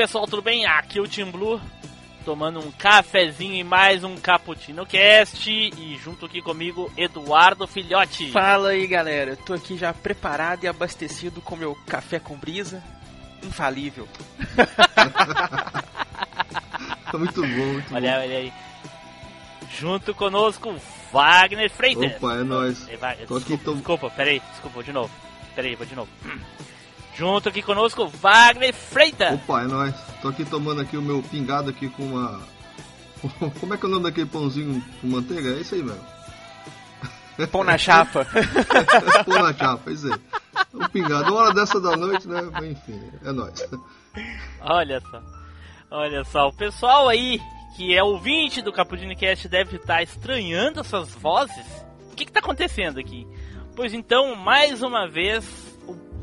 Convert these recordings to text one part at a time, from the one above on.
Pessoal, tudo bem? Aqui é o Team Blue, tomando um cafezinho e mais um Cappuccino Cast. E junto aqui comigo, Eduardo Filhote. Fala aí galera, eu tô aqui já preparado e abastecido com meu café com brisa. Infalível. muito bom, muito Olha, bom. olha aí. Junto conosco, Wagner Freitas. Opa, é nóis. Ei, vai, Tô aqui, desculpa, tô- desculpa, peraí, desculpa, vou de novo. Peraí, vou de novo. Junto aqui conosco, Wagner Freitas. Opa, é nóis. Tô aqui tomando aqui o meu pingado aqui com uma... Como é que é o nome daquele pãozinho com manteiga? É isso aí mesmo. Pão na chapa. Pão na chapa, pois é. Um pingado. Uma hora dessa da noite, né? Mas, Enfim, é nóis. Olha só. Olha só, o pessoal aí que é ouvinte do Cappuccino Cast deve estar estranhando essas vozes. O que está acontecendo aqui? Pois então, mais uma vez,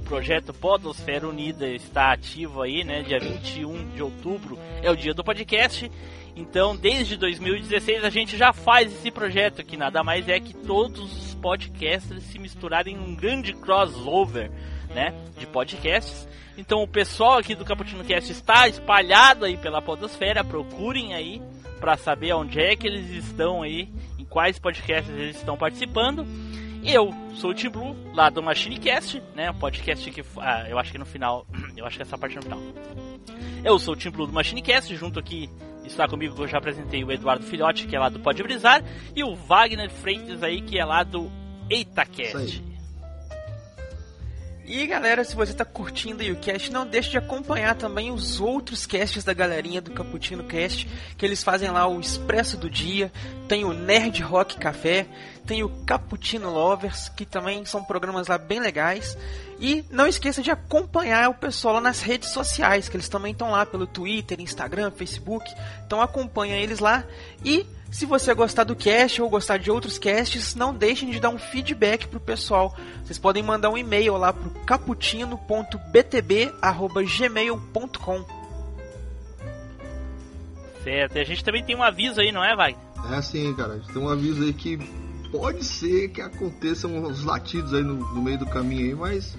projeto Podosfera Unida está ativo aí, né? Dia 21 de outubro é o dia do podcast. Então, desde 2016 a gente já faz esse projeto que nada mais é que todos os podcasters se misturarem em um grande crossover, né, de podcasts. Então, o pessoal aqui do Cappuccino Cast está espalhado aí pela podosfera, procurem aí para saber onde é que eles estão aí, em quais podcasts eles estão participando. Eu sou o Tim Blue, lá do MachineCast, né? Um podcast que. Ah, eu acho que no final. Eu acho que essa parte é no final. Eu sou o Tim Blue do MachineCast, junto aqui está comigo que eu já apresentei o Eduardo Filhote, que é lá do Pode Brisar, e o Wagner Freitas aí, que é lá do EitaCast. E galera, se você tá curtindo aí o cast, não deixe de acompanhar também os outros casts da galerinha do Cappuccino Cast, que eles fazem lá o Expresso do Dia, tem o Nerd Rock Café, tem o Cappuccino Lovers, que também são programas lá bem legais. E não esqueça de acompanhar o pessoal lá nas redes sociais, que eles também estão lá pelo Twitter, Instagram, Facebook. Então acompanha eles lá e se você gostar do cast ou gostar de outros casts, não deixem de dar um feedback pro pessoal. Vocês podem mandar um e-mail lá pro cappuccino.btb@gmail.com. Certo, e a gente também tem um aviso aí, não é, Wagner? É assim, cara. A gente tem um aviso aí que pode ser que aconteçam uns latidos aí no, no meio do caminho aí, mas...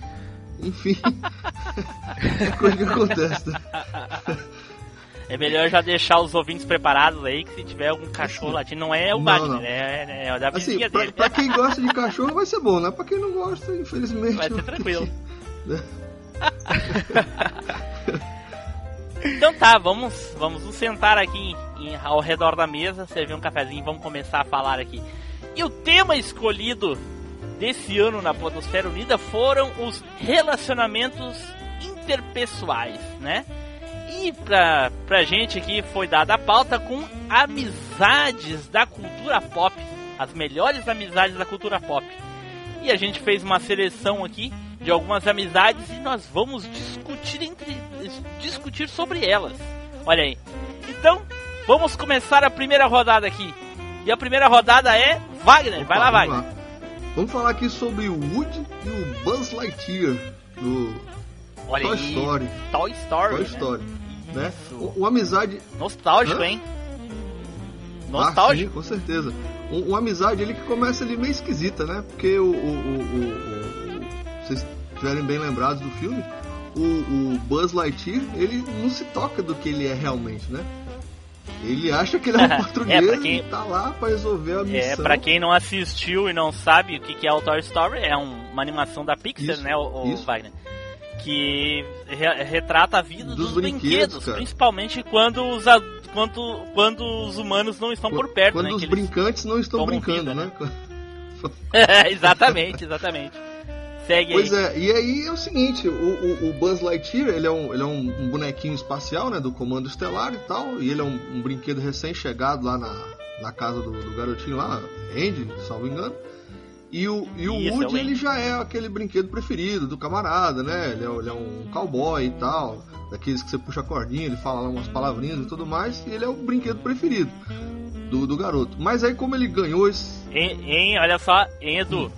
Enfim... é coisa que acontece, né? É melhor já deixar os ouvintes preparados aí, que se tiver algum cachorro latindo, não é o Wagner, não. É, é da Assim, pra, dele. pra quem gosta de cachorro vai ser bom, né? Pra quem não gosta, infelizmente... Vai ser tranquilo. Então tá, vamos, vamos nos sentar aqui em- ao redor da mesa, servir um cafezinho e vamos começar a falar aqui. E o tema escolhido desse ano na Podosfera Unida foram os relacionamentos interpessoais, né? E pra, pra gente aqui foi dada a pauta com amizades da cultura pop, as melhores amizades da cultura pop. E a gente fez uma seleção aqui de algumas amizades e nós vamos discutir entre discutir sobre elas. Olha aí. Então, vamos começar a primeira rodada aqui. E a primeira rodada é Wagner. Vai lá, Opa, Wagner. vamos Vamos falar aqui sobre o Woody e o Buzz Lightyear do Olha Toy aí. Story. Toy Story. Toy né? Story. Né? O- Uma amizade. Nostálgico, Hã? hein? Ah, Nostálgico. sim, com certeza. Um- Uma amizade ali que começa ali meio esquisita, né? Porque o. o, o, o- o- se vocês estiverem bem lembrados do filme, o, o Buzz Lightyear, ele não se toca do que ele é realmente, né? Ele acha que ele é um patrulheiro É, quem- e tá lá pra resolver a missão. É, pra quem não assistiu e não sabe o que que é o Toy Story, é um- uma animação da Pixar, Isso, né, o, o. Wagner? Que re- retrata a vida Dos dos, brinquedos, brinquedos, principalmente quando os, quando, quando os humanos não estão por perto, Quando né? os brincantes não estão brincando, vida, né? exatamente, exatamente. Segue Pois aí. é, e aí é o seguinte, o, o- o Buzz Lightyear, ele é, um, ele é um, um bonequinho espacial, né, do Comando Estelar e tal, e ele é um, um brinquedo recém-chegado lá na, na casa do, do garotinho lá, Andy, salvo engano, E o, e o Isso, é Woody, o ele já é aquele brinquedo preferido do camarada, né? Ele é, ele é um cowboy e tal, daqueles que você puxa a cordinha, ele fala lá umas palavrinhas e tudo mais, e ele é o brinquedo preferido do, do garoto. Mas aí, como ele ganhou esse. Hein, hein, olha só, hein, Edu.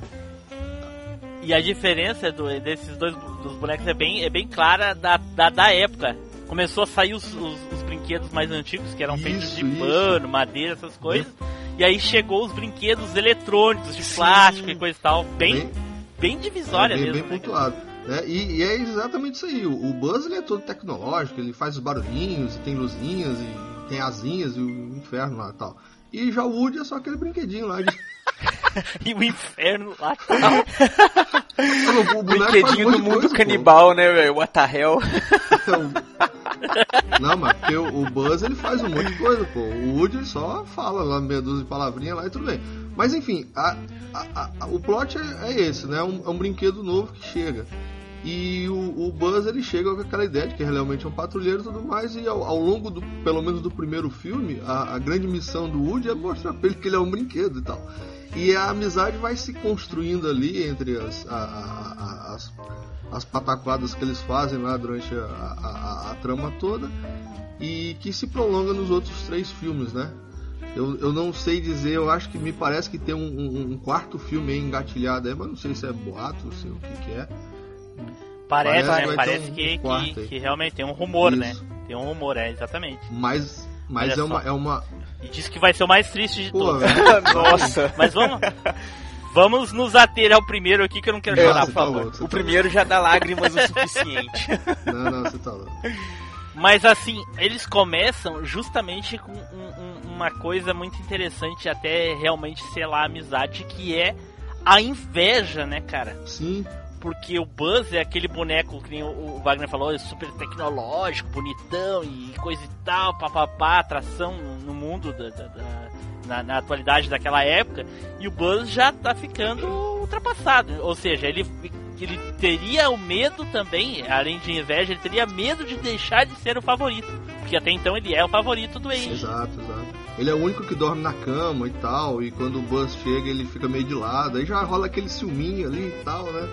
E a diferença do, desses dois dos bonecos é bem, é bem clara da, da, da época. Começou a sair os, os, os brinquedos mais antigos, que eram feitos Isso, de isso. pano, madeira, essas coisas. E aí chegou os brinquedos eletrônicos, de plástico e coisa e tal. Bem, Bem- bem divisória é bem, mesmo. bem né? pontuado. né? E, e é exatamente isso aí. O, o Buzz ele é todo tecnológico, ele faz os barulhinhos, e tem luzinhas, e tem asinhas, e o inferno lá e tal. E já o Woody é só aquele brinquedinho lá de. E o inferno lá tá. o faz Brinquedinho do mundo coisa, pô. canibal, né, velho? What the hell? Não, mas porque o, o Buzz ele faz um monte de coisa, pô. O Woody só fala lá meia dúzia de palavrinhas lá e tudo bem. Mas enfim, a- a- a- o plot é, é esse, né? É um, é um brinquedo novo que chega. E o, o Buzz ele chega com aquela ideia de que realmente é um patrulheiro e tudo mais. E ao, ao longo do, pelo menos do primeiro filme, a, a grande missão do Woody é mostrar pra ele que ele é um brinquedo e tal. E a amizade vai se construindo ali entre as, a- a- a- as, as pataquadas que eles fazem lá durante a, trama toda e que se prolonga nos outros três filmes, né? Eu, eu não sei dizer, eu acho que me parece que tem um, um- um quarto filme aí engatilhado aí, mas não sei se é boato, não sei o que, que é. Parece, Parece que né? Parece um que, que, que realmente tem um rumor, né? Isso. Tem um rumor, é, exatamente. Mas, mas Olha é uma, só. é uma. E diz que vai ser o mais triste de todos. Nossa. Mas vamos. Vamos nos ater ao primeiro aqui que eu não quero chorar, por tá favor. louco, você O tá primeiro já dá lágrimas o suficiente. Não, não, você tá louco. Mas assim, eles começam justamente com um- um- uma coisa muito interessante, até realmente selar a amizade, que é a inveja, né, cara? Sim, Porque o Buzz é aquele boneco que o- Wagner falou, é super tecnológico, bonitão e coisa e tal, papapá, atração no- mundo da, da- da- na, na atualidade daquela época. E o Buzz já tá ficando ultrapassado. Ou seja, ele, ele teria o medo também, além de inveja, ele teria medo de deixar de ser o favorito. Porque até então ele é o favorito do Andy. exato, exato. Ele é o único que dorme na cama e tal, e quando o Buzz chega ele fica meio de lado, aí já rola aquele ciúminho ali e tal, né?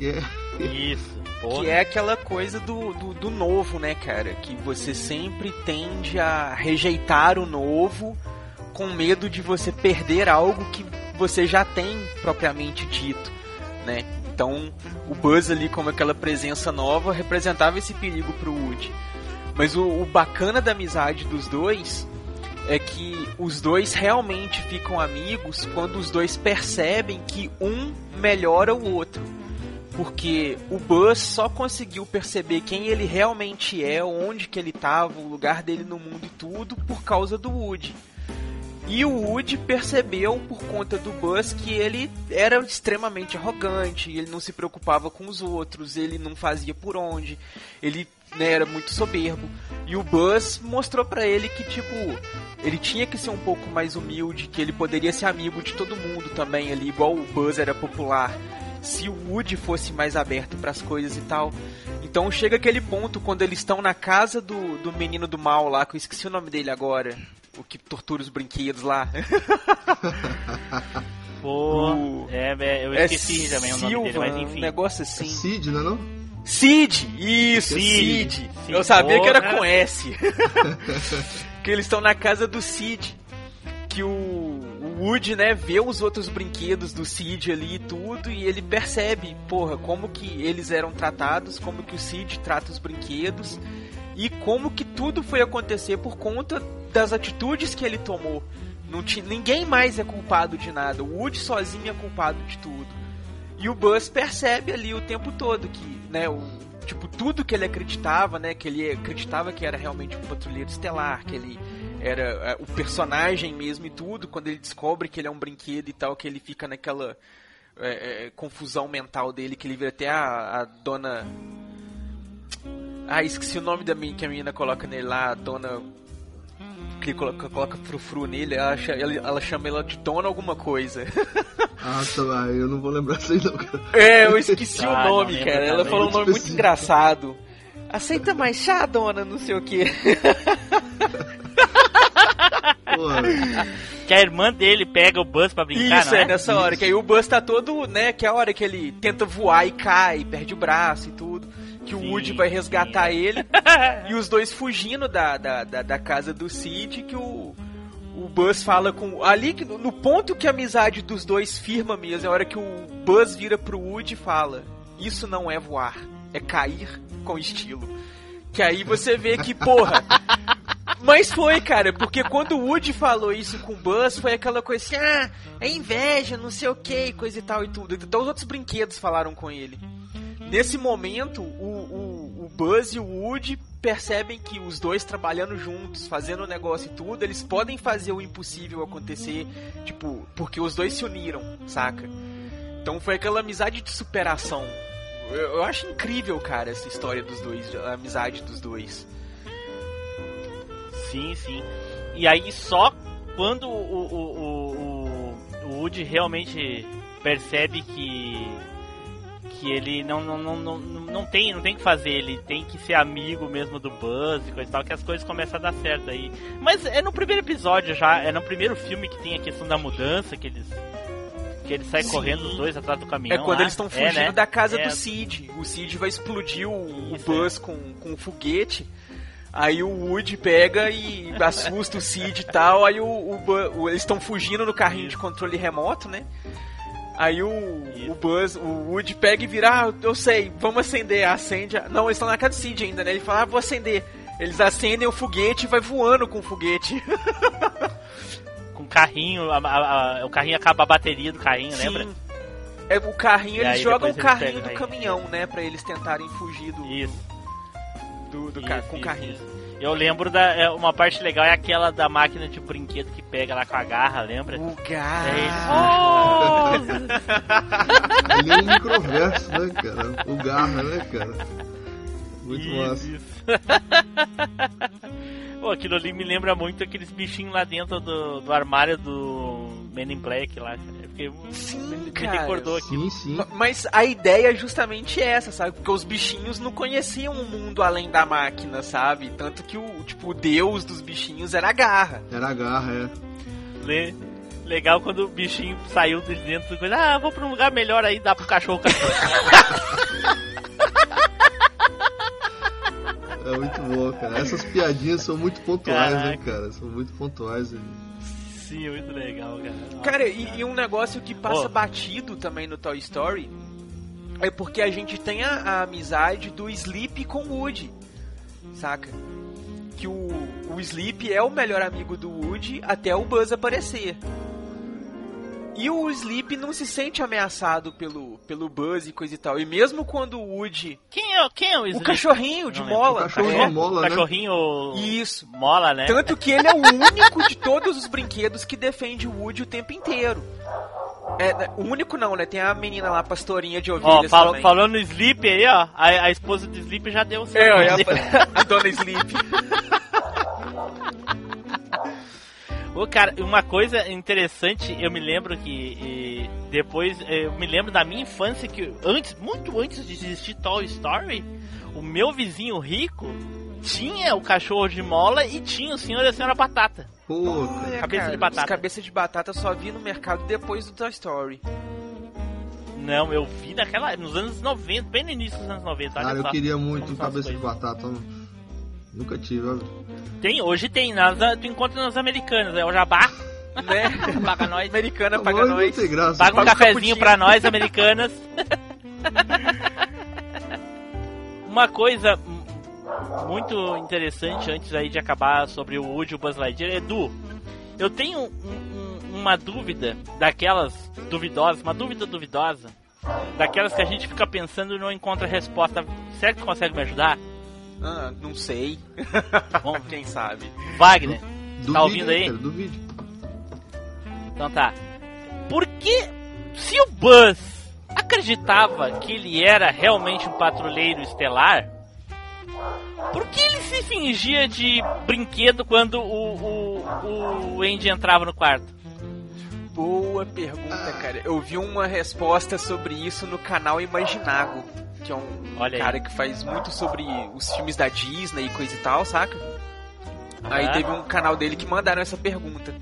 E é, Isso. Porra. Que é aquela coisa do, do, do novo, né, cara? Que você sempre tende a rejeitar o novo com medo de você perder algo que você já tem propriamente dito, né? Então, o Buzz ali como aquela presença nova representava esse perigo pro Woody. Mas o, o bacana da amizade dos dois é que os dois realmente ficam amigos quando os dois percebem que um melhora o outro. Porque o Buzz só conseguiu perceber quem ele realmente é, onde que ele estava, o lugar dele no mundo e tudo, por causa do Woody. E o Woody percebeu por conta do Buzz que ele era extremamente arrogante, ele não se preocupava com os outros, ele não fazia por onde, ele né, era muito soberbo. E o Buzz mostrou pra ele que tipo, ele tinha que ser um pouco mais humilde, que ele poderia ser amigo de todo mundo também ali, igual o Buzz era popular. Se o Woody fosse mais aberto pras coisas e tal. Então chega aquele ponto quando eles estão na casa do, do menino do mal lá, que eu esqueci o nome dele agora. O que tortura os brinquedos lá. Pô, O- é, é, eu esqueci também o nome dele, Silva, mas um enfim. negócio é assim. Cid, né não? Cid! Isso, Cid. Cid! Sim, Eu sabia que era porra. com S. que eles estão na casa do Cid. Que o Woody, né, vê os outros brinquedos do Cid ali e tudo, e ele percebe, porra, como que eles eram tratados, como que o Cid trata os brinquedos, e como que tudo foi acontecer por conta das atitudes que ele tomou. Não ti, ninguém mais é culpado de nada, o Woody sozinho é culpado de tudo. E o Buzz percebe ali o tempo todo que, né, o, tipo, tudo que ele acreditava, né, que ele acreditava que era realmente um patrulheiro estelar, que ele era é, o personagem mesmo e tudo, quando ele descobre que ele é um brinquedo e tal, que ele fica naquela é, é, confusão mental dele, que ele vira até a, a dona... Ah, esqueci o nome da menina que a menina coloca nele lá, a dona... Que ele coloca, coloca frufru nele, ela, ela, ela chama ela de dona alguma coisa. Ah, tá, ah, eu não vou lembrar isso aí não, cara. É, eu esqueci Ah, o nome, lembro cara. Ela falou um nome muito Específico. engraçado. Aceita mais chá, dona, não sei o que. Que a irmã dele pega o Buzz pra brincar, Isso, é, é? nessa hora. Que aí o Buzz tá todo, né? Que é a hora que ele tenta voar e cai, perde o braço e tudo. Que o Sim, Woody vai resgatar sim. ele. e os dois fugindo da, da, da, da casa do Sid. Que o, o Buzz fala com. Ali, no ponto que a amizade dos dois firma mesmo, é a hora que o Buzz vira pro Woody e fala: Isso não é voar, é cair com estilo. Que aí você vê que, porra. Mas foi, cara, porque quando o Woody falou isso com o Buzz, foi aquela coisa assim, ah, é inveja, não sei o que, coisa e tal e tudo. Então os outros brinquedos falaram com ele. Nesse momento, o, o, o Buzz e o Woody percebem que os dois trabalhando juntos, fazendo o negócio e tudo, eles podem fazer o impossível acontecer, tipo, porque os dois se uniram, saca? Então foi aquela amizade de superação. Eu, acho incrível, cara, essa história dos dois, a amizade dos dois. Sim, sim. E aí só quando o, o, o, o, o Woody realmente percebe que que ele não, não, não, não, não tem não tem que fazer, ele tem que ser amigo mesmo do Buzz e coisa e tal, que as coisas começam a dar certo aí. Mas é no primeiro episódio já, é no primeiro filme que tem a questão da mudança, que eles que eles saem Sim. correndo os dois atrás do caminhão. É quando lá. eles estão É, fugindo né? da casa É. do Cid. O Cid vai explodir o, o Isso, Buzz com, com um foguete. Aí o Woody pega e assusta o Cid e tal. Aí o, o eles estão fugindo no carrinho de controle remoto, né? Aí o, o Buzz, o Woody pega e vira, ah, eu sei, vamos acender, acende. a- Não, eles estão na casa do Cid ainda, né? Ele fala, ah, vou acender. Eles acendem o foguete e vai voando com o foguete. Carrinho, a- a- a- o carrinho acaba a bateria do carrinho, lembra? Sim. É, o carrinho, E eles jogam o carrinho pegam do aí. caminhão, né? Pra eles tentarem fugir do, Isso. do, do ca- Isso, com o carrinho. isso. Eu lembro da é, uma parte legal é aquela da máquina de brinquedo que pega lá com a garra, lembra? O É ele. gato. Ele é um microverso, né, cara? O Garra, né, cara? Muito Isso, massa. isso. Pô, aquilo ali me lembra muito aqueles bichinhos lá dentro do, do armário do Men in Black lá, cara. Porque Sim, me, me cara. recordou aqui. Sim, sim. Ma- Mas a ideia é justamente essa, sabe? Porque os bichinhos não conheciam um mundo além da máquina, sabe? Tanto que o, tipo, o deus dos bichinhos era a garra. Era a Garra, é. Le- Legal quando o bichinho saiu de dentro do coisa. Ah, vou pra um lugar melhor aí, dá pro cachorro. É muito bom, cara. Essas piadinhas são muito pontuais, né, Caraca. cara? São muito pontuais. né? Sim, muito legal, cara. Nossa, Cara, e, e um negócio que passa Pô. batido também no Toy Story é porque a gente tem a, a amizade do Sleep com o Woody, saca? Que o, o Sleep é o melhor amigo do Woody até o Buzz aparecer. E o Sleep não se sente ameaçado pelo, pelo Buzz e coisa e tal. E mesmo quando o Woody. Quem é, quem é o O Sleep? cachorrinho de Não mola. O cachorro é. de mola, né? Cachorrinho Isso. mola, né? Tanto que ele é o único de todos os brinquedos que defende o Woody o tempo inteiro. É, o único não, né? Tem a menina lá, pastorinha de Ó, ovelhas fal- também. falando no Sleep aí, ó, a, a esposa do Sleep já deu o É, ó, é certo. a, a dona Sleep. Ô, cara, uma coisa interessante, eu me lembro que e, depois, eu me lembro da minha infância que antes, muito antes de existir Toy Story, o meu vizinho rico tinha o cachorro de mola e tinha o senhor e a senhora batata. Pô, Olha, Cabeça cara, de batata. Cabeça de batata eu só vi no mercado depois do Toy Story. Não, eu vi naquela, nos anos 90, bem no início dos anos 90, olha cara, eu só. queria muito cabeça de batata. ó. Nunca tive. Tem, hoje tem, nas, tu encontra nas americanas, é o jabá, Né? paga nós. Americana paga nós. tem graça. Paga um Paga um cafezinho pra nós, americanas. Uma coisa muito interessante antes aí de acabar sobre o Woody e o Buzz Lightyear, Edu, eu tenho um- um- uma dúvida daquelas duvidosas, uma dúvida duvidosa, daquelas que a gente fica pensando e não encontra resposta. Será que consegue me ajudar? Ah, não sei. Bom, Quem sabe? Wagner, Do tá ouvindo vídeo, aí? Cara, do vídeo. Então tá. Porque se o Buzz acreditava que ele era realmente um patrulheiro estelar, por que ele se fingia de brinquedo quando o, o, o Andy entrava no quarto? Boa pergunta, cara. Eu vi uma resposta sobre isso no canal Imaginago, que é um Olha aí. cara que faz muito sobre os filmes da Disney e coisa e tal, saca? Aí teve um canal dele que mandaram essa pergunta.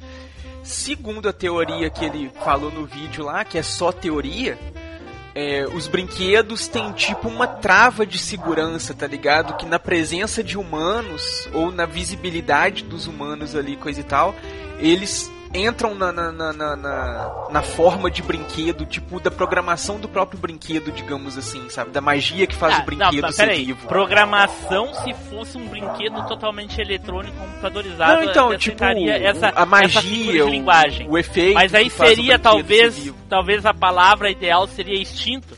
Segundo a teoria que ele falou no vídeo lá, que é só teoria, é, os brinquedos têm tipo uma trava de segurança, tá ligado? Que na presença de humanos, ou na visibilidade dos humanos ali, coisa e tal, eles entram na, na, na, na, na- forma de brinquedo, tipo, da programação do próprio brinquedo, digamos assim, sabe? Da magia que faz Ah, o brinquedo não, ser peraí. vivo. Programação se fosse um brinquedo totalmente eletrônico, computadorizado. Não, então, tipo, essa, a essa magia, figura de o, linguagem. o efeito. Mas aí seria talvez, talvez a palavra ideal seria instinto.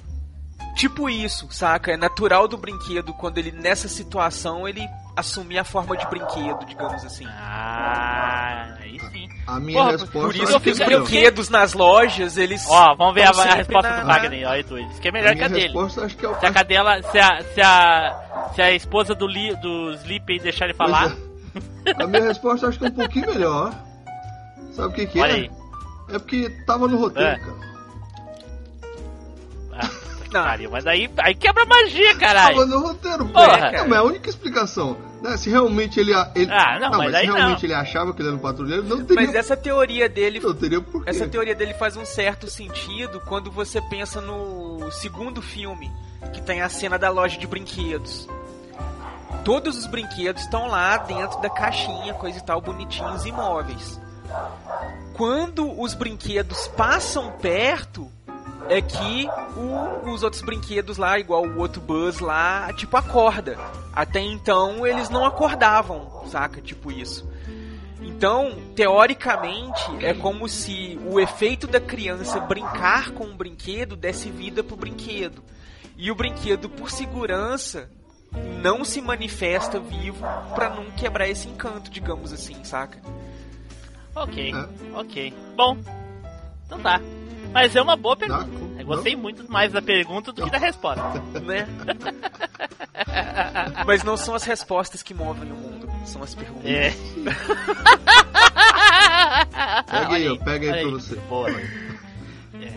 Tipo isso, saca? É natural do brinquedo quando ele nessa situação ele assumir a forma de brinquedo, digamos assim. Ah, aí sim. A minha Porra, resposta Por é isso eu que os brinquedos nas lojas, eles. Ó, vamos ver a, a resposta na- do Wagner. Olha, tu, diz que é melhor a que a dele. resposta acho que é o Se a cadela, se a, se a, se a esposa do, Li, do deixar ele falar, é. A minha resposta acho que é um pouquinho melhor. Sabe o que, que olha é? aí. É porque tava no roteiro, É. cara. Ah, Não. pariu, mas aí, aí quebra a magia, caralho. Tava no roteiro, pô. Porra. Não, mas é a única explicação. Né? Se realmente ele. ele Ah, não, mas mas aí se não. realmente ele achava que ele era um patrulheiro, não teria. Mas essa teoria dele. Não teria porquê. Essa teoria dele faz um certo sentido quando você pensa no segundo filme, que tem a cena da loja de brinquedos. Todos os brinquedos estão lá dentro da caixinha, coisa e tal, bonitinhos e imóveis. Quando os brinquedos passam perto, é que o- os outros brinquedos lá, igual o outro Buzz lá, tipo, acorda. Até então eles não acordavam, saca? Tipo isso. Então, teoricamente, é como se o efeito da criança brincar com o brinquedo desse vida pro brinquedo. E o brinquedo, por segurança, não se manifesta vivo pra não quebrar esse encanto, digamos assim, saca? Ok, É. ok. Bom, então tá. Mas é uma boa pergunta. Eu gostei muito mais da pergunta do que da resposta. Né? Mas não são as respostas que movem o mundo, são as perguntas. É. Pega aí, ó, pega aí olha pra você. Boa. É.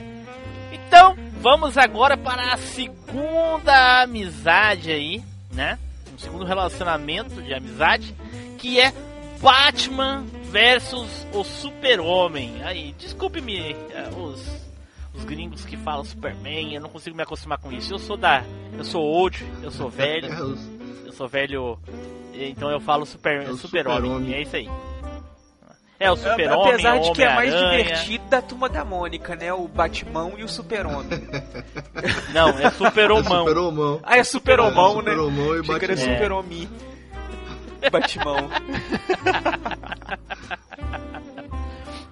Então, vamos agora para a segunda amizade aí, né? Um segundo relacionamento de amizade, que é Batman versus o Super-Homem. Aí, desculpe-me, eh, os, os gringos que falam Superman, eu não consigo me acostumar com isso. Eu sou da. Eu sou old, eu sou velho. É, Eu sou velho, então eu falo super, É super-homem. super-homem. é isso aí. É o super-homem, Apesar de que é mais Homem-Aranha. divertido da turma da Mônica, né? O Batman e o Super-Homem. Não, é é super-homão. super-homão. Ah, é Super-Homão, É, né? Super-Homão e Batman. Super-Homem. Batman.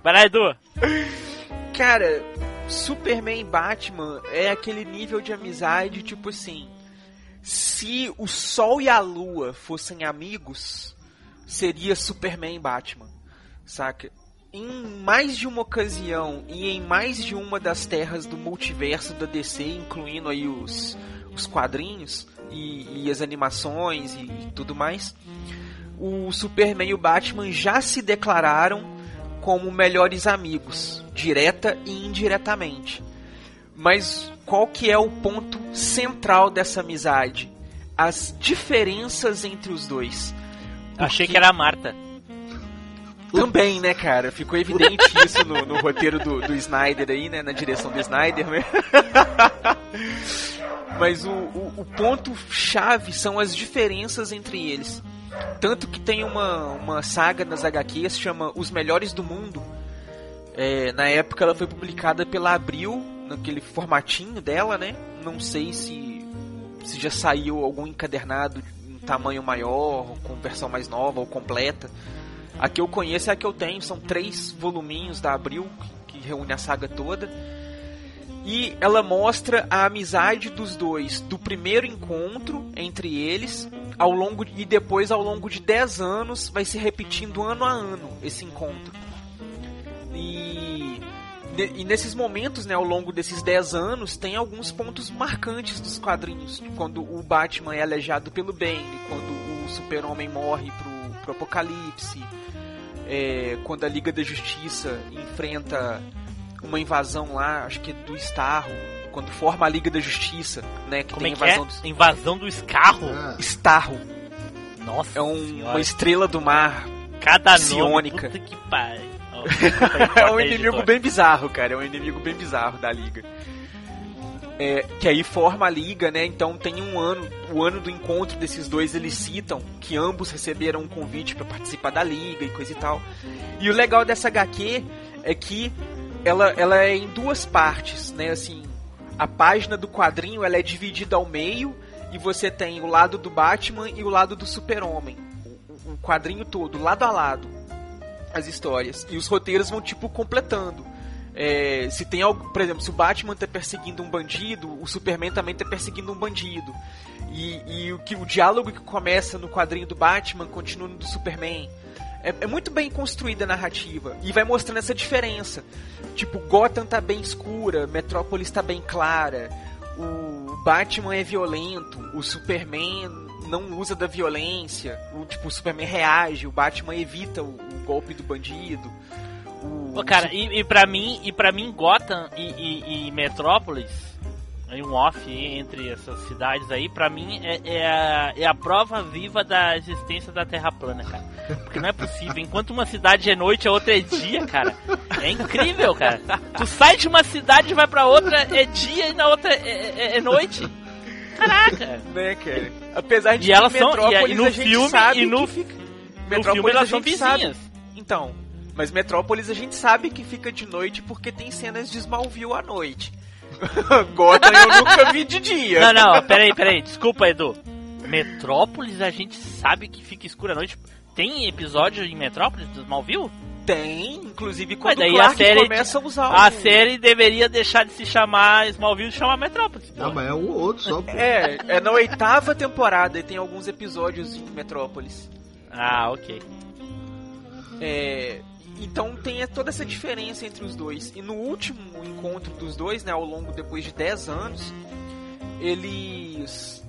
Vai lá, Edu. Cara, Superman e Batman é aquele nível de amizade, tipo assim. Se o Sol e a Lua fossem amigos, seria Superman e Batman. Saca? Em mais de uma ocasião e em mais de uma das terras do multiverso da DC, incluindo aí os, os quadrinhos e, e as animações e, e tudo mais, o Superman e o Batman já se declararam como melhores amigos, direta e indiretamente. Mas qual que é o ponto central dessa amizade? As diferenças entre os dois. Achei Porque- que era a Marta. Também, né, cara? Ficou evidente isso no, no roteiro do, do Snyder aí, né? Na direção do Snyder, né? Mas o, o, o ponto-chave são as diferenças entre eles. Tanto que tem uma, uma saga nas HQs chama Os Melhores do Mundo. É, na época ela foi publicada pela Abril, naquele formatinho dela, né? Não sei se, se já saiu algum encadernado em tamanho maior, com versão mais nova ou completa. A que eu conheço é a que eu tenho, são três voluminhos da Abril, que, que reúne a saga toda. E ela mostra a amizade dos dois, do primeiro encontro entre eles, ao longo e depois ao longo de 10 anos, vai se repetindo ano a ano esse encontro. E, e nesses momentos, né, ao longo desses 10 anos, tem alguns pontos marcantes dos quadrinhos. Quando o Batman é aleijado pelo Bane, quando o Super-Homem morre pro, pro Apocalipse, é, quando a Liga da Justiça enfrenta uma invasão lá, acho que é do Starro, quando forma a Liga da Justiça, né, que Como é tem que a é? invasão do Invasão do escarro? É, Starro. Nossa É um- uma estrela do mar Cada Psionica. nome, puta que pariu. É um inimigo bem bizarro, cara. É um inimigo bem bizarro da liga. É, que aí forma a liga, né? Então tem um ano, o ano do encontro desses dois, eles citam que ambos receberam um convite para participar da liga e coisa e tal. E o legal dessa HQ é que ela, ela é em duas partes, né? Assim, a página do quadrinho ela é dividida ao meio e você tem o lado do Batman e o lado do Super-Homem. O, quadrinho todo, lado a lado, as histórias. E os roteiros vão, tipo, completando. É, se tem algo, por exemplo, se o Batman tá perseguindo um bandido, o Superman também tá perseguindo um bandido. E, e o que o diálogo que começa no quadrinho do Batman continua no do Superman. É, é muito bem construída a narrativa e vai mostrando essa diferença. Tipo, Gotham tá bem escura, Metrópolis tá bem clara, o Batman é violento, o Superman não usa da violência, o tipo o Superman reage, o Batman evita o, o golpe do bandido. O, Pô, cara, e, e pra mim, e para mim Gotham e, e, e Metrópolis, um off entre essas cidades aí, pra mim é, é, a, é a prova viva da existência da Terra plana, cara. Porque não é possível. Enquanto uma cidade é noite, a outra é dia, cara. É incrível, cara. Tu sai de uma cidade e vai pra outra, é dia e na outra é, é- é noite. Caraca. né, cara? Apesar de E elas são- e- e no filme- e no- fica... No Metrópolis filme elas são gente sabe. vizinhas. Então, mas Metrópolis a gente sabe que fica de noite porque tem cenas de Smallville à noite. Gotham eu nunca vi de dia. Não, não, peraí, peraí. Desculpa, Edu. Metrópolis a gente sabe que fica escura à noite. Tem episódio em Metrópolis do Smallville? Tem, inclusive quando daí o Clark a série- começa a usar A o... série deveria deixar de se chamar Smallville e chamar Metrópolis. Ah, mas é um ou outro só, pô. É, é na oitava temporada e tem alguns episódios em Metrópolis. Ah, ok. É, então tem toda essa diferença entre os dois. E no último encontro dos dois, né, ao longo depois de 10 anos, eles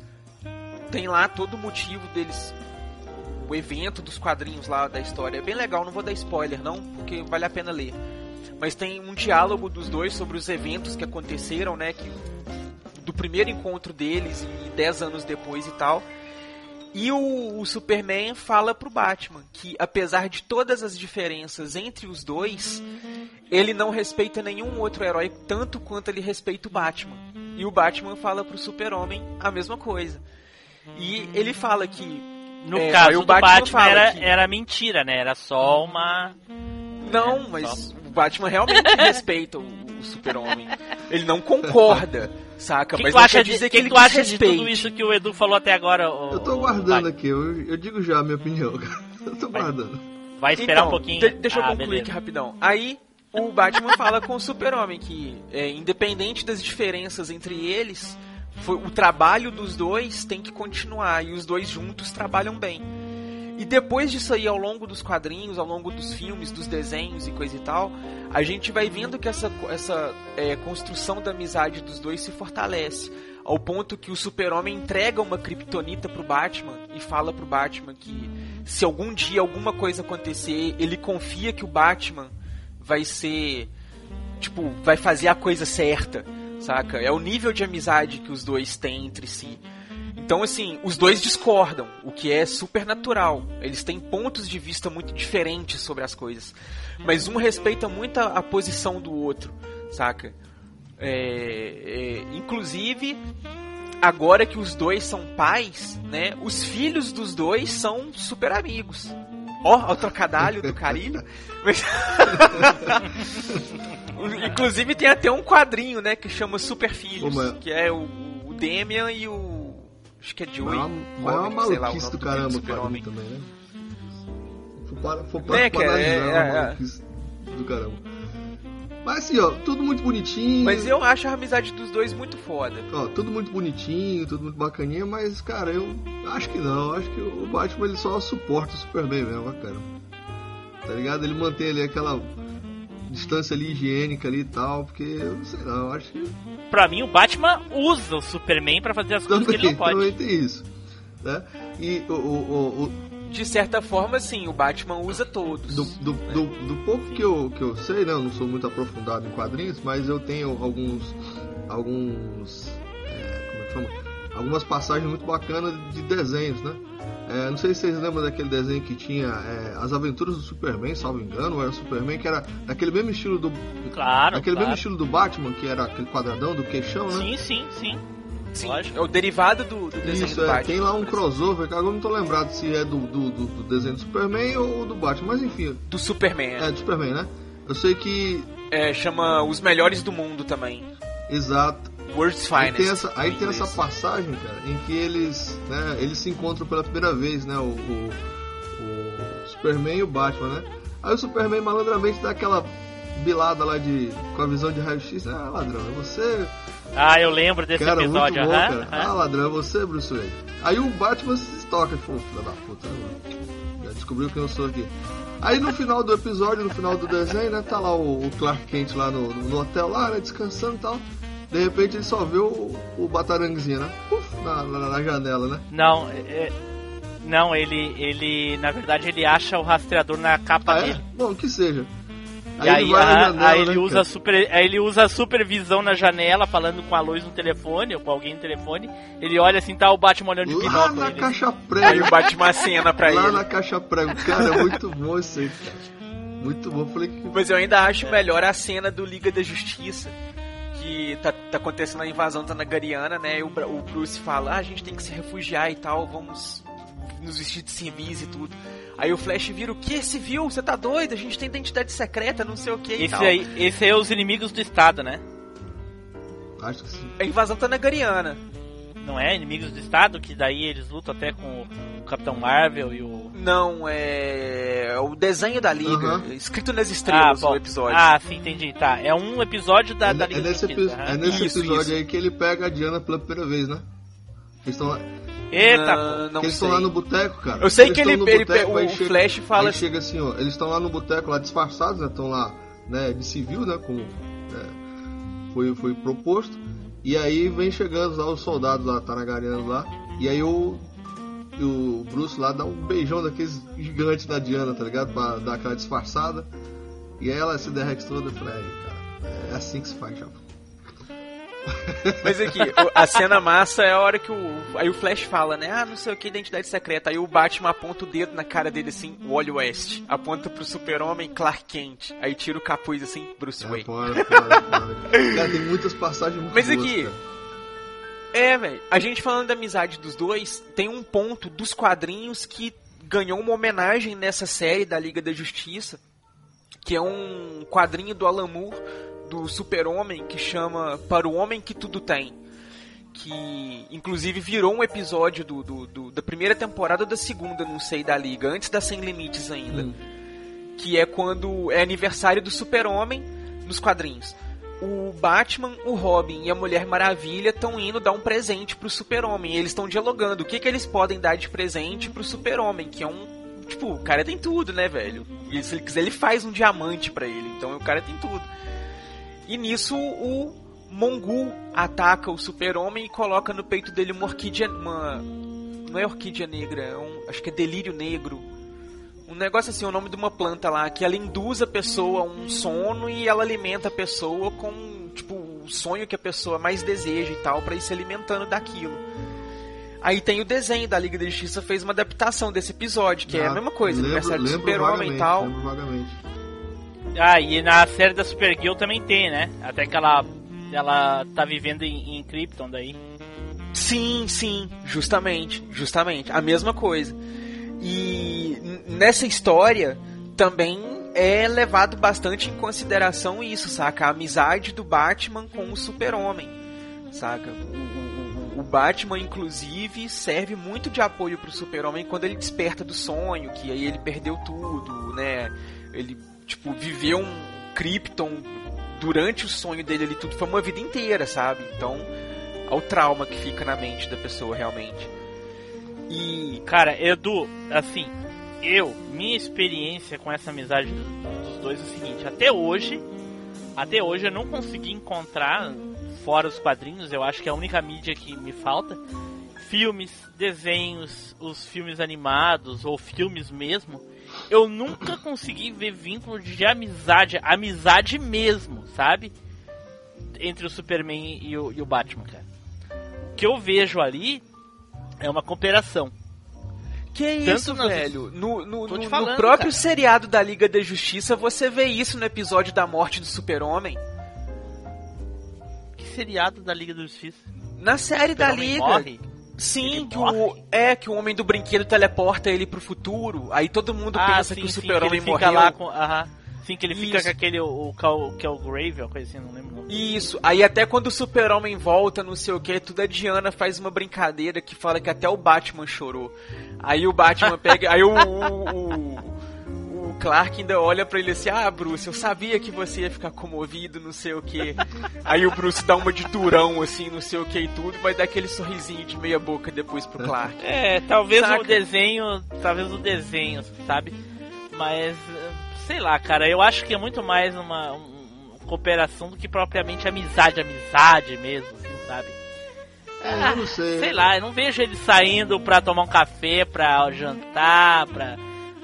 tem lá todo o motivo deles o evento dos quadrinhos lá da história. É bem legal, não vou dar spoiler não, porque vale a pena ler. Mas tem um diálogo dos dois sobre os eventos que aconteceram, né, que do primeiro encontro deles e 10 anos depois e tal. E o, o Superman fala pro Batman que, apesar de todas as diferenças entre os dois, ele não respeita nenhum outro herói tanto quanto ele respeita o Batman. E o Batman fala pro Super-Homem a mesma coisa. E ele fala que. No É, caso o do Batman Batman, era, que- era mentira, né? Era só uma. Não, mas o Batman realmente respeita o, o Super-Homem. Ele não concorda, saca? O que, mas tu não acha, quer de, dizer que que, ele tu acha de desrespeite. tudo isso que o Edu falou até agora? ô- Eu tô guardando aqui, eu, eu digo já a minha opinião, cara. Eu tô Vai. guardando. Vai esperar Então, um pouquinho. de- deixa eu Ah, concluir beleza. aqui rapidão. Aí o Batman fala com o Super-Homem que, é, independente das diferenças entre eles, foi- o trabalho dos dois tem que continuar e os dois juntos trabalham bem. E depois disso aí, ao longo dos quadrinhos, ao longo dos filmes, dos desenhos e coisa e tal, a gente vai vendo que essa, essa é, construção da amizade dos dois se fortalece. Ao ponto que o super-homem entrega uma kryptonita pro Batman e fala pro Batman que se algum dia alguma coisa acontecer, ele confia que o Batman vai ser. Tipo, vai fazer a coisa certa, saca? É o nível de amizade que os dois têm entre si. Então, assim, os dois discordam, o que é super natural. Eles têm pontos de vista muito diferentes sobre as coisas. Mas um respeita muito a, posição do outro, saca? É, é, inclusive, agora que os dois são pais, né? Os filhos dos dois são super amigos. Ó, o trocadalho do Carilho. Mas- Inclusive tem até um quadrinho, né, que chama Super Filhos, mas- que é o, o Damian e o acho que é Joey. uma Comics, sei lá, o maluquice do caramba o quadrinho também, né? For para, for para, É, para é- é é- maluquice do caramba. Mas assim, ó, tudo muito bonitinho. Mas eu acho a amizade dos dois muito foda. Ó, tudo muito bonitinho, tudo muito bacaninha, mas, cara, eu acho que não. Acho que o Batman ele só suporta o Superman mesmo, cara. Tá ligado? Ele mantém ali aquela distância ali higiênica ali e tal, porque eu não sei não, eu acho que Pra mim, o Batman usa o Superman pra fazer as coisas que ele também, não pode. também tem isso. Né? E o, o, o, o- De certa forma, sim, o Batman usa todos. do, do, do, do pouco que eu, que eu sei, né? Eu não sou muito aprofundado em quadrinhos, mas eu tenho alguns. alguns. é, como é que chama? Algumas passagens muito bacanas de desenhos, né? É, não sei se vocês lembram daquele desenho que tinha é, As Aventuras do Superman, salvo engano, ou era o Superman, que era daquele mesmo estilo do. Claro. Aquele claro. mesmo estilo do Batman, que era aquele quadradão do queixão, né? Sim, sim, sim. Sim, Lógico. é o derivado do, do desenho Isso, do é, Batman. tem lá um crossover, que agora eu não tô lembrado se é do, do, do- do desenho do Superman ou do Batman, mas enfim, Do Superman. é do Superman, né? Eu sei que. É, chama Os Melhores do Mundo também. Exato. World's Aí Finest. tem essa, aí em tem essa passagem, cara, em que eles, né, eles se encontram pela primeira vez, né? O, o, o Superman e o Batman, né? Aí o Superman malandramente dá aquela bilada lá de. com a visão de raio-x, ah, ladrão, é você. Ah, eu lembro desse Cara, episódio, muito bom, aham. cara. Ah, ladrão, é você, Bruce Wayne. Aí o Batman se toca, tipo, filho da puta, né, mano? Já descobriu quem eu sou aqui. Aí no final do episódio, no final do desenho, né, tá lá o, o Clark Kent lá no, no hotel lá, né, descansando e tal. De repente ele só vê o, o Bataranguezinho, né? Puf, na, na, na janela, né? Não, é- não, ele, ele, na verdade, ele acha o rastreador na capa Ah, é? dele. Bom, que seja. E aí, ele ah, janela, aí ele né, usa cara? super, aí ele usa a supervisão na janela, falando com a luz no telefone, ou com alguém no telefone. Ele olha assim, tá o Batman olhando de Lá binóculo. na ele- caixa Aí prego. o Batman acena pra lá ele. na caixa prego. Cara, é muito bom isso aí, cara. Muito bom. Falei que. Mas eu ainda acho melhor a cena do Liga da Justiça. Que tá, tá acontecendo a invasão Tanagariana, né? E o, o Bruce fala, ah, a gente tem que se refugiar e tal, vamos nos vestir de civis e tudo. Aí o Flash vira, o que? Civil? Você tá doido? A gente tem identidade secreta, não sei o que e Esse tal. aí, esse aí é os inimigos do Estado, né? Acho que sim. A invasão Tanagariana. Não é? Inimigos do Estado, que daí eles lutam até com o Capitão Marvel e o. Não, é o desenho da Liga, escrito nas estrelas o episódio. Ah, sim, entendi. Tá. É um episódio da, é, da é Liga da nesse, epi- é nesse Isso, episódio isso. aí que ele pega a Diana pela primeira vez, né? Eles estão lá, Eita, não, não eles sei. estão lá no boteco, cara. Eu sei Eles que ele, ele boteco, o chega- Flash fala aí assim, chega assim, ó. Eles estão lá no boteco, lá disfarçados, né? Estão lá, né? De civil, né? Como né, foi, foi proposto. E aí vem chegando lá os soldados lá, Tanagarianos lá. E aí o, o Bruce lá dá um beijão daqueles gigantes da Diana, tá ligado? Pra dar aquela disfarçada. E aí ela se derrete toda. Eu falei, aí, cara, é assim que se faz, chapa. Mas aqui, o- a cena massa é a hora que o. Aí o Flash fala, né? Ah, não sei o que, identidade secreta. Aí o Batman aponta o dedo na cara dele assim, Wally West. Aponta pro super-homem Clark Kent. Aí tira o capuz assim, Bruce É, Wayne. fora, fora, fora. Cara, tem muitas passagens muito Mas boas, aqui, cara. É, velho. A gente falando da amizade dos dois, tem um ponto dos quadrinhos que ganhou uma homenagem nessa série da Liga da Justiça, que é um quadrinho do Alan Moore, do Super-Homem, que chama Para o Homem que Tudo Tem. Que inclusive virou um episódio do, do- do- da primeira temporada ou da segunda, não sei, da Liga, antes da Sem Limites ainda. Hum. Que é quando é aniversário do Super-Homem nos quadrinhos o Batman, o Robin e a Mulher Maravilha estão indo dar um presente pro Super-Homem. Eles estão dialogando. O que, que eles podem dar de presente pro Super-Homem? Que é um. Tipo, o cara tem tudo, né, velho? E se ele quiser, ele faz um diamante pra ele. Então o cara tem tudo. E nisso o Mongul ataca o Super-Homem e coloca no peito dele uma orquídea. Uma. Não é orquídea negra, é um, acho que é delírio negro. Um negócio assim, o nome de uma planta lá, que ela induz a pessoa a um sono e ela alimenta a pessoa com, tipo, o sonho que a pessoa mais deseja e tal, pra ir se alimentando daquilo. Aí tem o desenho da Liga da Justiça, fez uma adaptação desse episódio, que é a Ah, mesma coisa, lembro- aniversário do Super-Homem e tal. Ah, e na série da Supergirl também tem, né? Até que ela, ela tá vivendo em, em Krypton daí. Sim, sim, justamente, justamente, a mesma coisa. E nessa história também é levado bastante em consideração isso, saca? A amizade do Batman com o Super-Homem, saca? O, o- o Batman, inclusive, serve muito de apoio pro Super-Homem quando ele desperta do sonho, que aí ele perdeu tudo, né? Ele, tipo, viveu um Krypton durante o sonho dele ali, tudo foi uma vida inteira, sabe? Então, ao trauma que fica na mente da pessoa realmente. E Cara, Edu, assim, eu, minha experiência com essa amizade do- dos dois é o seguinte, até hoje, até hoje eu não consegui encontrar, fora os quadrinhos, eu acho que é a única mídia que me falta, filmes, desenhos, os filmes animados, ou filmes mesmo, eu nunca consegui ver vínculo de amizade, amizade mesmo, sabe? Entre o Superman e o, e o Batman, cara. que eu vejo ali é uma cooperação. Que Tanto isso, velho? No, no, no- no falando, próprio cara. seriado da Liga da Justiça, você vê isso no episódio da morte do Super-Homem. Que seriado da Liga da Justiça? Na série da Liga. morre? Sim, que o, é que o homem do brinquedo teleporta ele pro futuro. Aí todo mundo Ah, pensa sim, que o Super-Homem morreu. lá com. Aham. Sim, que ele fica Isso. com aquele. O, Cal- que é o Grave, uma coisa assim, não lembro. Isso, aí até quando o Super-Homem volta, não sei o que, tudo a Diana faz uma brincadeira que fala que até o Batman chorou. Aí o Batman pega. aí o, o, o, o Clark ainda olha pra ele assim: Ah, Bruce, eu sabia que você ia ficar comovido, não sei o que. Aí o Bruce dá uma de durão, assim, não sei o que e tudo, mas dá aquele sorrisinho de meia boca depois pro Clark. É, talvez Saca? o desenho. Talvez o desenho, sabe? Mas. Sei lá, cara, eu acho que é muito mais uma, um- uma cooperação do que propriamente amizade, amizade mesmo, assim, sabe? É, eu não sei. Sei lá, eu não vejo ele saindo pra tomar um café, pra jantar, pra.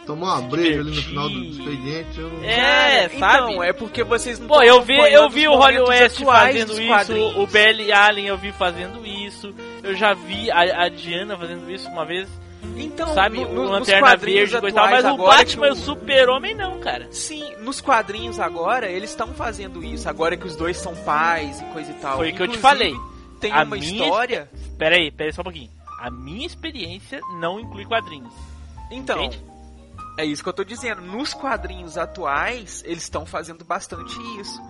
Tomar uma breja ali no final do expediente, eu não... É, Cara, sabe? Então, é porque vocês não Pô, eu vi, eu vi o Holly West fazendo isso, o Belly Allen eu vi fazendo isso, eu já vi a, a Diana fazendo isso uma vez, Então, sabe? no- o no- nos Lanterna quadrinhos Verde e coisa e tal, atuais mas o Batman e o Super-Homem não, cara. Sim, nos quadrinhos agora, eles estão fazendo isso. Agora que os dois são pais e coisa e tal. Foi o que eu te falei. Tem A uma minha- história. Pera aí, pera aí só um pouquinho. A minha experiência não inclui quadrinhos. Então, Entende? é isso que eu tô dizendo. Nos quadrinhos atuais, eles estão fazendo bastante isso.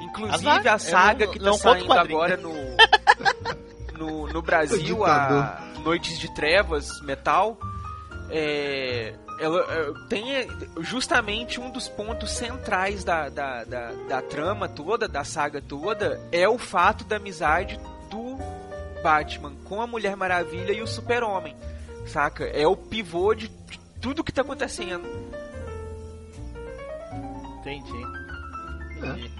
Inclusive Azar, a saga não- que tá saindo agora no, no, no Brasil, a Noites de Trevas Metal, é, ela é, tem é, justamente um dos pontos centrais da, da, da, da trama toda, da saga toda, é o fato da amizade do Batman com a Mulher Maravilha e o Super-Homem. Saca? É o pivô de, de tudo que tá acontecendo. Entendi. É. Entendi.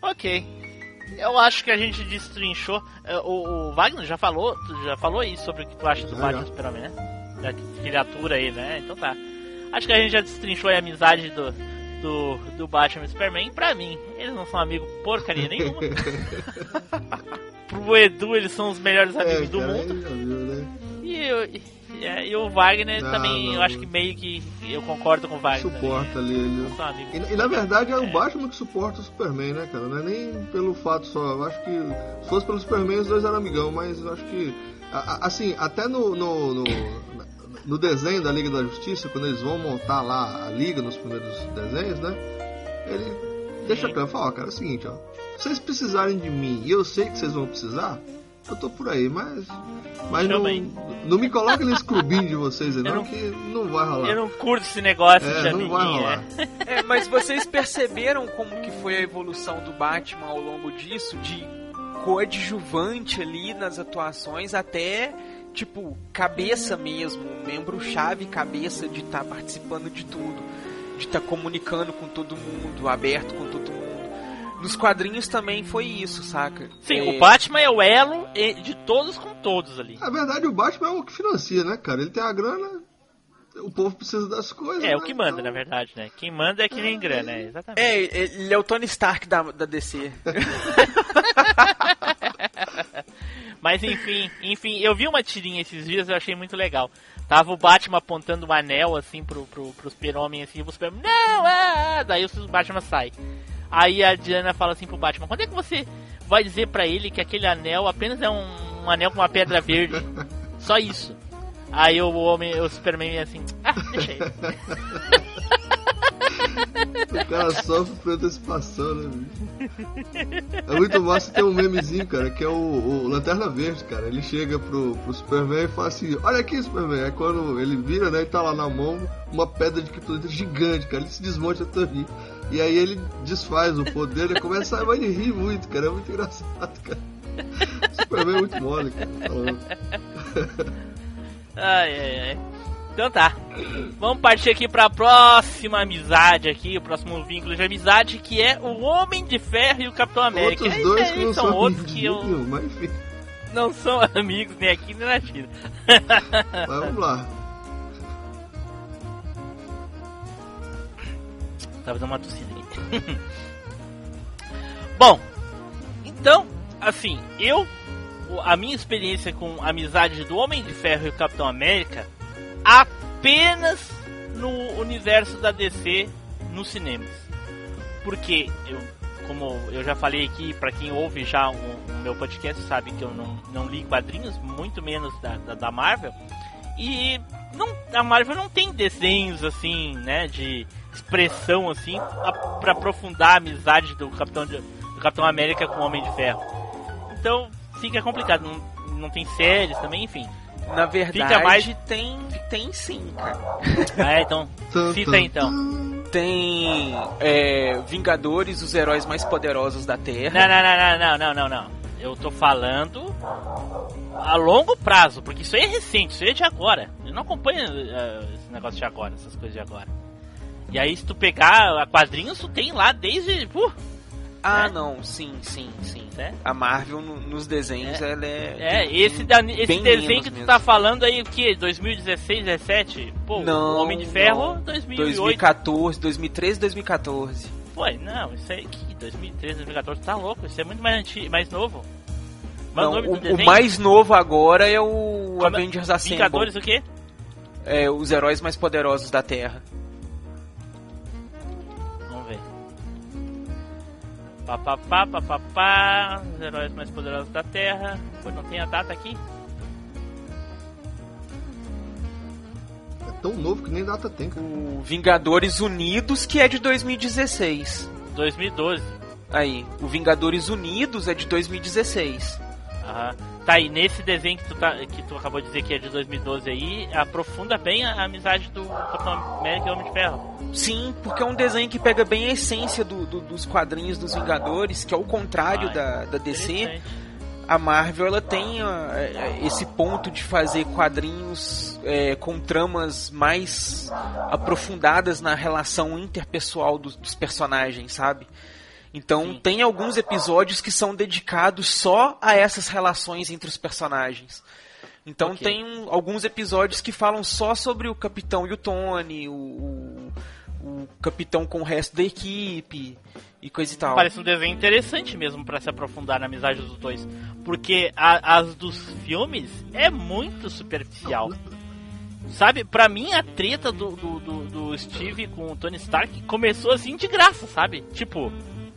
Ok. Eu acho que a gente destrinchou. É, O, o Wagner já falou, tu já falou isso sobre o que tu acha do Batman Super-Homem, né? Da criatura aí, né? Então tá. Acho que a gente já destrinchou a amizade do, do, do Batman e Superman. Pra mim, eles não são amigos porcaria nenhuma. Pro Edu, eles são os melhores amigos É, do mundo. aí viu, né? E, eu- e- é, e o Wagner Não, também, não, eu acho que meio que eu concordo com o Wagner. Suporta ali amigos. E, e, na verdade é o Batman que suporta o Superman, né, cara? Não é nem pelo fato só. Eu acho que se fosse pelo Superman os dois eram amigão, mas eu acho que. a- a- assim, até no, no, no, no desenho da Liga da Justiça, quando eles vão montar lá a Liga nos primeiros desenhos, né? Ele deixa claro, fala, ó, cara, é o seguinte, ó. Se vocês precisarem de mim e eu sei que vocês vão precisar, eu tô por aí, mas. Mas não, não me coloca nesse clubinho de vocês aí, não, não- que não vai rolar. Eu não curto esse negócio de É, não vai rolar. é. É, mas vocês perceberam como que foi a evolução do Batman ao longo disso? De coadjuvante ali nas atuações até, tipo, cabeça mesmo, membro-chave, cabeça de estar participando de tudo, de estar comunicando com todo mundo, aberto com todo mundo. Nos quadrinhos também foi isso, saca? Sim, É, o Batman é o elo e- de todos com todos ali. Na verdade, o Batman é o que financia, né, cara? Ele tem a grana, o povo precisa das coisas. É, né? o que manda, Então, na verdade, né? Quem manda é que nem grana, é, exatamente. É, ele é o Tony Stark da, da DC. Mas enfim, enfim, eu vi uma tirinha esses dias, eu achei muito legal. Tava o Batman apontando um anel assim pro, pro, pro super-homem assim, e o super não, ah, ah", daí o Batman sai. Aí a Diana fala assim pro Batman, quando é que você vai dizer pra ele que aquele anel apenas é um, um anel com uma pedra verde? Só isso. Aí o homem, o Superman é assim, ah, deixa ele. O cara sofre por antecipação, né, bicho? É muito massa ter um memezinho, cara, que é o, o Lanterna Verde, cara. Ele chega pro, pro Superman e fala assim: Olha aqui, Superman. Aí quando ele vira, né, e tá lá na mão uma pedra de criptonita gigante, cara. Ele se desmonta rir. E aí ele desfaz o poder e começa a mas ele ri muito, cara. É muito engraçado, cara. Superman é muito mole, cara. Falando. Ai, ai, ai. Então tá. Vamos partir aqui pra próxima amizade aqui, o próximo vínculo de amizade, que é o Homem de Ferro e o Capitão América. Outros Esses dois aí que não são outros que de eu nenhum, mas enfim. não são amigos nem aqui nem na China. Mas vamos lá. Tava dando uma tossida aqui. Bom, então, assim, eu a minha experiência com a amizade do Homem de Ferro e o Capitão América apenas no universo da DC nos cinemas. Porque eu, como eu já falei aqui, pra quem ouve já o, o meu podcast sabe que eu não, não li quadrinhos, muito menos da, da, da Marvel. E não, a Marvel não tem desenhos assim, né, de expressão assim, a, pra aprofundar a amizade do Capitão, de- do Capitão América com o Homem de Ferro. Então fica complicado, não, não tem séries também, enfim. Na verdade, Fica mais- tem, tem sim, cara. É, então, cita então. Tem é, Vingadores, os heróis mais poderosos da Terra. Não, não, não, não, não, não, não, não. Eu tô falando a longo prazo, porque isso aí é recente, isso aí é de agora. Eu não acompanho eh, esse negócio de agora, essas coisas de agora. E aí, se tu pegar a quadrinhos, tu tem lá desde. Uh, Ah, né? não, sim, sim, sim. né? A Marvel no- nos desenhos ela é. É, tem- esse, da, esse desenho que tu mesmo. tá falando aí, o que? 2016, 17? Pô, Não, Homem de Ferro, não. 2008. 2014, 2013, 2014. Pô, não, isso aí que 2013, 2014, tá louco, isso é muito mais, antigo, mais novo. Mas Não, o o, o mais novo agora é o Como é? Avengers Assemble. Vingadores o quê? É, os heróis mais poderosos da Terra. Pá, pá, pá, pá, pá, pá, os heróis mais poderosos da Terra. Pô, não tem a data aqui? É tão novo que nem data tem, cara. O Vingadores Unidos, que é de 2016. 2012. Aí, o Vingadores Unidos é de 2016. Aham. Tá aí, nesse desenho que tu, tá, que tu acabou de dizer que é de 2012 aí, aprofunda bem a, a amizade do Capitão América e Homem de Ferro. Sim, porque é um desenho que pega bem a essência do- do- dos quadrinhos dos Vingadores, que é o contrário Ah, da, da DC. A Marvel ela tem é, esse ponto de fazer quadrinhos é, com tramas mais aprofundadas na relação interpessoal dos, dos personagens, sabe? Então Sim. tem alguns episódios que são dedicados só a essas relações entre os personagens. Então Ok. tem um- alguns episódios que falam só sobre o Capitão e o Tony, o, o, o Capitão com o resto da equipe e coisa e tal. Parece um desenho interessante mesmo pra se aprofundar na amizade dos dois. Porque a- as dos filmes é muito superficial. Sabe, pra mim a treta do, do, do- do Steve com o Tony Stark começou assim de graça, sabe? Tipo,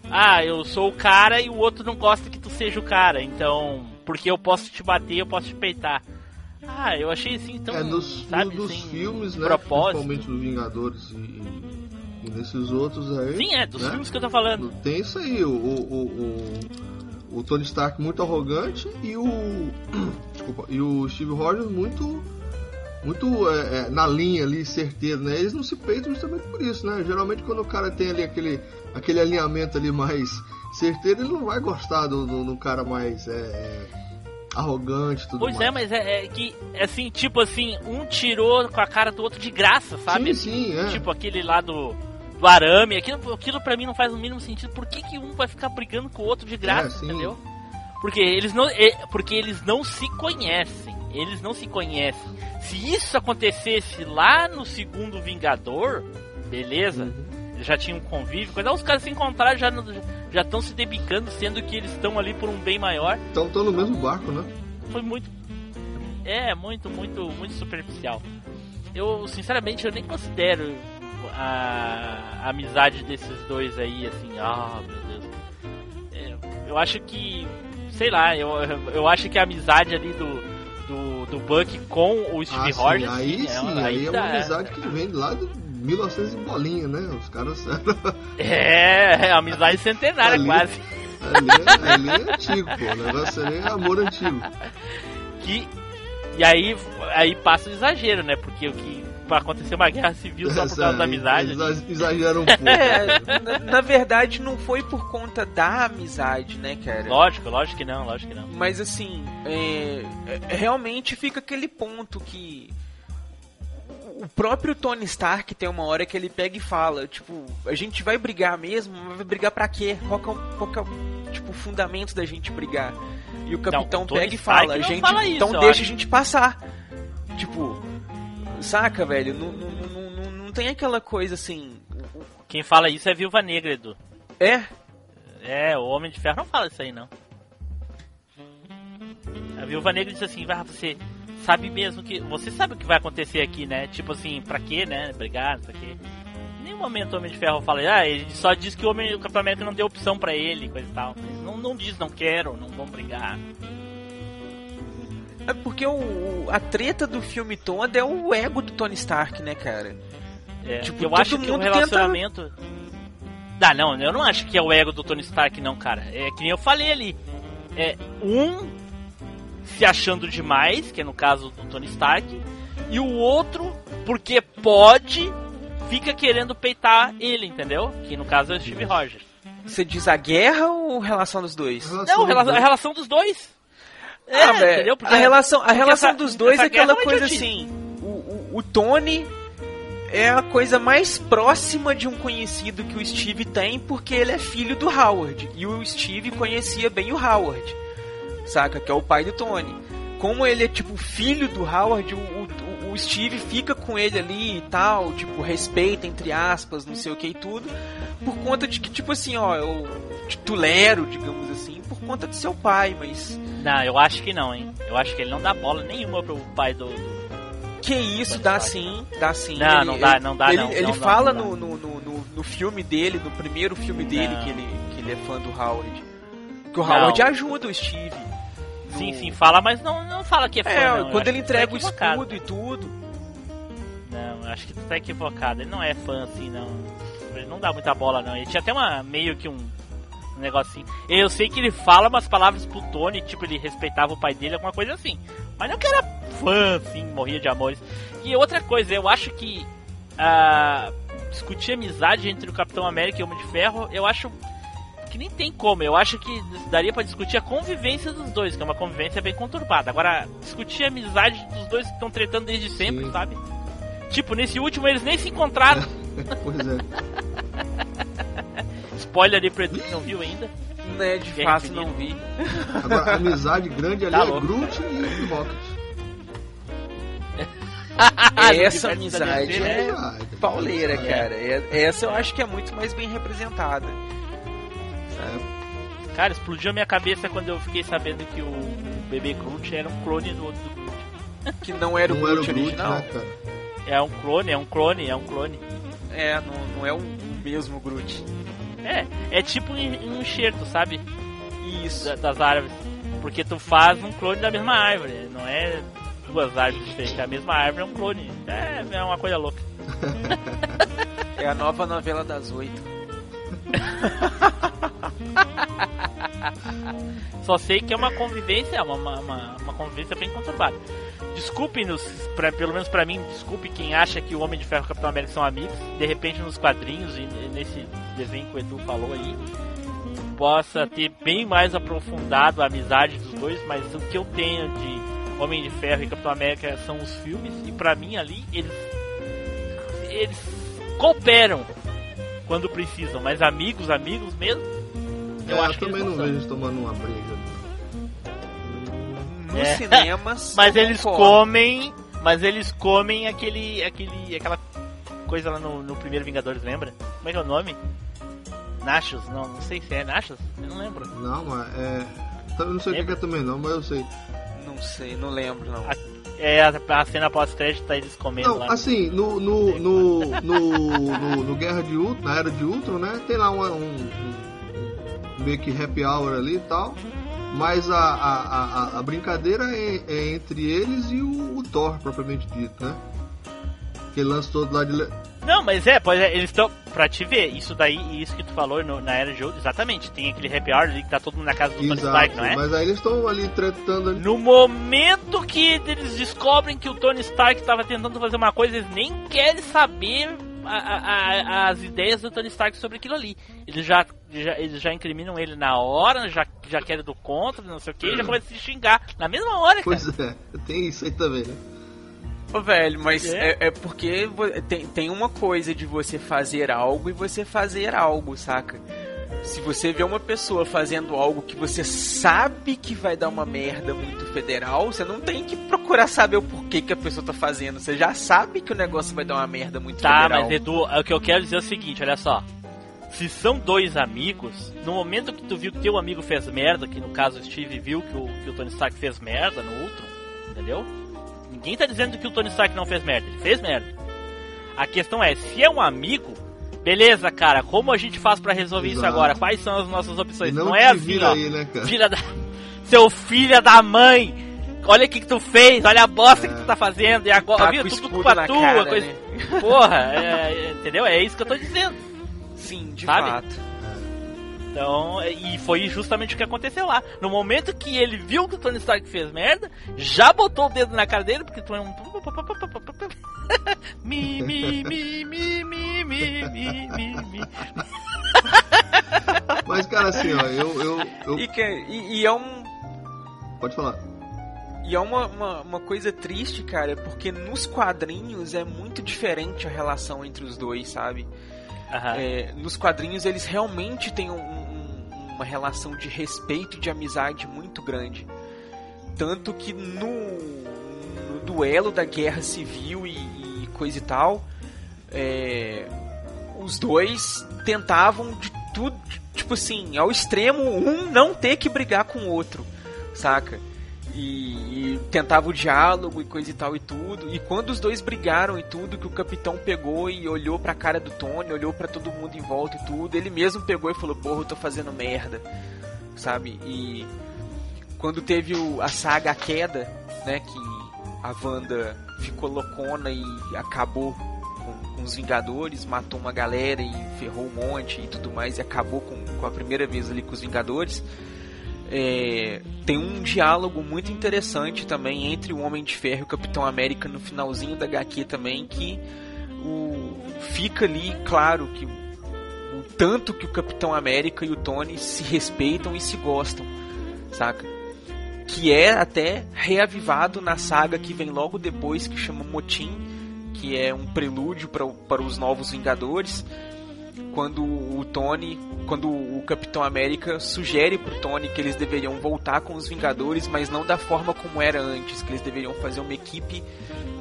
ah, eu sou o cara e o outro não gosta que tu seja o cara, então, porque eu posso te bater, eu posso te peitar. Ah, eu achei assim tão, é, nos, sabe, nos sem filmes, né? propósito. Principalmente dos Vingadores e, e- e nesses outros aí. Sim, é, dos né? filmes que eu tô falando. Tem isso aí, o, o, o, o Tony Stark muito arrogante e o. Desculpa, e o Steve Rogers muito. Muito é, é, na linha ali, certeiro, né? Eles não se peitam justamente por isso, né? Geralmente quando o cara tem ali aquele, aquele alinhamento ali mais certeiro, ele não vai gostar do, do, do cara mais é, é, arrogante tudo Pois mais. é, mas é, é que, assim, tipo assim, um tirou com a cara do outro de graça, sabe? Sim, sim, é. Tipo aquele lá do, do arame, aquilo, aquilo pra mim não faz o mínimo sentido. Por que, que um vai ficar brigando com o outro de graça, É, sim. entendeu? Porque eles não, é, porque eles não se conhecem. Eles não se conhecem. Se isso acontecesse lá no segundo Vingador, beleza? Uhum. Já tinham um convívio, coisa, os caras se encontraram já já estão se debicando, sendo que eles estão ali por um bem maior. Então estão no mesmo barco, né? Foi muito é, muito, muito, muito superficial. Eu, sinceramente, eu nem considero a, a amizade desses dois aí, assim, ah, meu Deus. É, eu acho que, sei lá, eu, eu acho que a amizade ali do, do, do Buck com o Steve Ah, sim, Rogers, aí sim, sim, é, aí é uma amizade que vem lá de 1900 e bolinha, né? Os caras É, é amizade centenária Ali- quase. ali, é- ali é antigo, pô. O negócio ali é amor antigo. Que, e aí, aí passa o exagero, né? Porque o que vai acontecer uma guerra civil só por Essa causa da amizade. eles exageram um pouco. É, na, na verdade não foi por conta da amizade, né, cara? Lógico, lógico que não, lógico que não. Mas assim, é, é- realmente fica aquele ponto que o próprio Tony Stark tem uma hora que ele pega e fala, tipo, a gente vai brigar mesmo, mas vai brigar pra quê? Qual que é o, qual que é o, tipo, o fundamento da gente brigar? E o capitão o Tony pega e fala, não gente, fala isso, então deixa acho. a gente passar. Tipo, saca, velho? Não, não, não, não, não tem aquela coisa assim. Quem fala isso é Viúva Negra, Edu. É, É, o Homem de Ferro não fala isso aí, não. Viúva Negra disse assim, ah, você sabe mesmo que. Você sabe o que vai acontecer aqui, né? Tipo assim, pra quê, né? Brigar, não sei o quê. Em nenhum momento o Homem de Ferro fala, ah, ele só diz que o, Homem, o Capitão América não deu opção pra ele, coisa e tal. Não, não diz, não quero, não vão brigar. É porque o, a treta do filme todo é o ego do Tony Stark, né, cara? É, Tipo, eu acho que o relacionamento. Ah, não, eu não acho que é o ego do Tony Stark, não, cara. É que nem eu falei ali. É um se achando demais, que é no caso do Tony Stark, e o outro, porque pode, fica querendo peitar ele, entendeu? Que no caso é o Steve Rogers. Você diz a guerra ou a relação dos dois? Relação Não, a relação dos dois. É, Ah, entendeu? Porque a relação, a relação essa- dos dois é aquela é coisa assim. O, o, o Tony é a coisa mais próxima de um conhecido que o Steve tem, porque ele é filho do Howard. E o Steve conhecia bem o Howard. Saca? Que é o pai do Tony. Como ele é tipo filho do Howard, o, o, o Steve fica com ele ali e tal, tipo, respeita, entre aspas, não sei o que e tudo. Por conta de que, tipo assim, ó, eu te tolero, digamos assim, por conta de seu pai, mas. Não, eu acho que não, hein? Eu acho que ele não dá bola nenhuma pro pai do. Que isso, dá sim, dá sim. Não, Ele- não dá, não dá, Ele, não, ele não, não, fala não no, no, no, no- filme dele, no primeiro filme dele, que ele, que ele é fã do Howard. Que o Não. Howard ajuda o Steve. no- Sim, sim, fala, mas não, não fala que é fã. É, não. Quando ele tu tá entrega o escudo e tudo. Não, acho que tu tá equivocado. Ele não é fã assim, não. Ele não dá muita bola, não. Ele tinha até uma meio que um, um negocinho. Eu sei que ele fala umas palavras pro Tony, tipo, ele respeitava o pai dele, alguma coisa assim. Mas não que era fã, assim, morria de amores. E outra coisa, eu acho que ah, discutir amizade entre o Capitão América e o Homem de Ferro, eu acho que nem tem como. Eu acho que daria pra discutir a convivência dos dois, que é uma convivência bem conturbada. Agora, discutir a amizade dos dois que estão tretando desde sempre, Sim. sabe? Tipo, nesse último eles nem se encontraram. pois é. Spoiler aí pra Edu que não viu ainda. Né, de Guerra fato não vi. Agora, a amizade grande ali Tá é louco. Groot e Rocket. Essa universo da amizade né? é Amizade, pauleira, amizade. cara. É- Essa eu acho que é muito mais bem representada. Cara, explodiu a minha cabeça quando eu fiquei sabendo que o, bebê Groot era um clone do outro do Groot. Que não era o Não era o Groot Groot, original. né? É um clone, é um clone, é um clone. É, não, não é o mesmo Groot. É, é tipo um um enxerto, sabe? Isso. Da- Das árvores. Porque tu faz um clone da mesma árvore. Não é duas árvores diferentes. A mesma árvore é um clone. É, é uma coisa louca. É a nova novela das oito. Só sei que é uma convivência, uma, uma, uma, convivência bem conturbada. Desculpe-nos, pra- pelo menos pra mim, desculpe quem acha que o Homem de Ferro e o Capitão América são amigos. De repente, nos quadrinhos e nesse desenho que o Edu falou aí, possa ter bem mais aprofundado a amizade dos dois, mas o que eu tenho de Homem de Ferro e Capitão América são os filmes, e pra mim ali, eles, eles cooperam quando precisam, mas amigos, amigos mesmo, eu É, acho que também não são. vejo eles tomando uma briga. Nos É. cinemas. Mas eu eles concordo. comem. Mas eles comem aquele. aquele. aquela coisa lá no, no primeiro Vingadores, lembra? Como é que é o nome? Nachos? Não, não sei se é Nachos. Eu não lembro. Não, mas é. Eu não sei o que que é também não, mas eu sei. Não sei, não lembro não. É a, a cena pós-crédito tá eles comendo Não, lá. assim, no, no, no, no, no, no Guerra de Ultron, na Era de Ultron, né? Tem lá uma- um, um meio que happy hour ali e tal. Mas a, a, a, a brincadeira é, é entre eles e o, o Thor, propriamente dito, né? Aquele lance todo lá de. Não, mas é, pois é, eles estão. Pra te ver, isso daí, isso que tu falou no- na era de Ultron, exatamente. Tem aquele happy hour ali que tá todo mundo na casa do Tony Stark, não é? mas aí eles estão ali tretando ali. No momento que eles descobrem que o Tony Stark estava tentando fazer uma coisa, eles nem querem saber a- a- a- as ideias do Tony Stark sobre aquilo ali. Eles já, já- eles já incriminam ele na hora, já, já querem do contra, não sei o que, e já começam a se xingar. Na mesma hora, cara. Pois é, tem isso aí também, né? Velho, mas É? é, é porque tem, tem uma coisa de você fazer algo e você fazer algo, saca? Se você vê uma pessoa fazendo algo que você sabe que vai dar uma merda muito federal, você não tem que procurar saber o porquê que a pessoa tá fazendo. Você já sabe que o negócio vai dar uma merda muito Tá, federal. mas Edu, o que eu quero dizer é o seguinte, olha só. se são dois amigos, no momento que tu viu que teu amigo fez merda, que no caso o Steve viu que o, que o Tony Stark fez merda no outro, entendeu? Ninguém tá dizendo que o Tony Stark não fez merda, ele fez merda. A questão é, se é um amigo, beleza, cara, como a gente faz para resolver Exato. isso agora? Quais são as nossas opções? Não, não é assim, ó. Aí, né, filha da. Seu filho da mãe! Olha o que, que tu fez, olha a bosta é. que tu tá fazendo, e agora, tá viu? Tudo culpa tua, cara, coisa. Né? Porra, é, é, entendeu? É isso que eu tô dizendo. Sim, de sabe? fato. Então, e foi justamente o que aconteceu lá. No momento que ele viu que o Tony Stark fez merda, já botou o dedo na cara dele, porque tu é um. mi, mi, mi, mi, mi, mi, mi, mi. Mas, cara, assim, ó, eu. eu, eu... E, que, e, e é um. Pode falar. E é uma, uma, uma, coisa triste, cara, porque nos quadrinhos é muito diferente a relação entre os dois, sabe? Uhum. É, nos quadrinhos eles realmente têm um, um, uma relação de respeito e de amizade muito grande. Tanto que no, no duelo da guerra civil e, e coisa e tal, é, os dois tentavam de tudo, tipo assim, ao extremo, um não ter que brigar com o outro, saca? E, e, tentava o diálogo e coisa e tal e tudo. E quando os dois brigaram e tudo, que o capitão pegou e olhou pra cara do Tony, olhou para todo mundo em volta e tudo, ele mesmo pegou e falou: Porra, eu tô fazendo merda, sabe? E quando teve o, a saga A Queda, né, que a Wanda ficou loucona e acabou com, com, os Vingadores, matou uma galera e ferrou um monte e tudo mais, e acabou com, com a primeira vez ali com os Vingadores é, tem um diálogo muito interessante também entre o Homem de Ferro e o Capitão América no finalzinho da HQ também, que o, fica ali claro que o tanto que o Capitão América e o Tony se respeitam e se gostam, saca? Que é até reavivado na saga que vem logo depois, que chama Motim, que é um prelúdio para, para os Novos Vingadores, quando o Tony, quando o Capitão América sugere pro Tony que eles deveriam voltar com os Vingadores, mas não da forma como era antes, que eles deveriam fazer uma equipe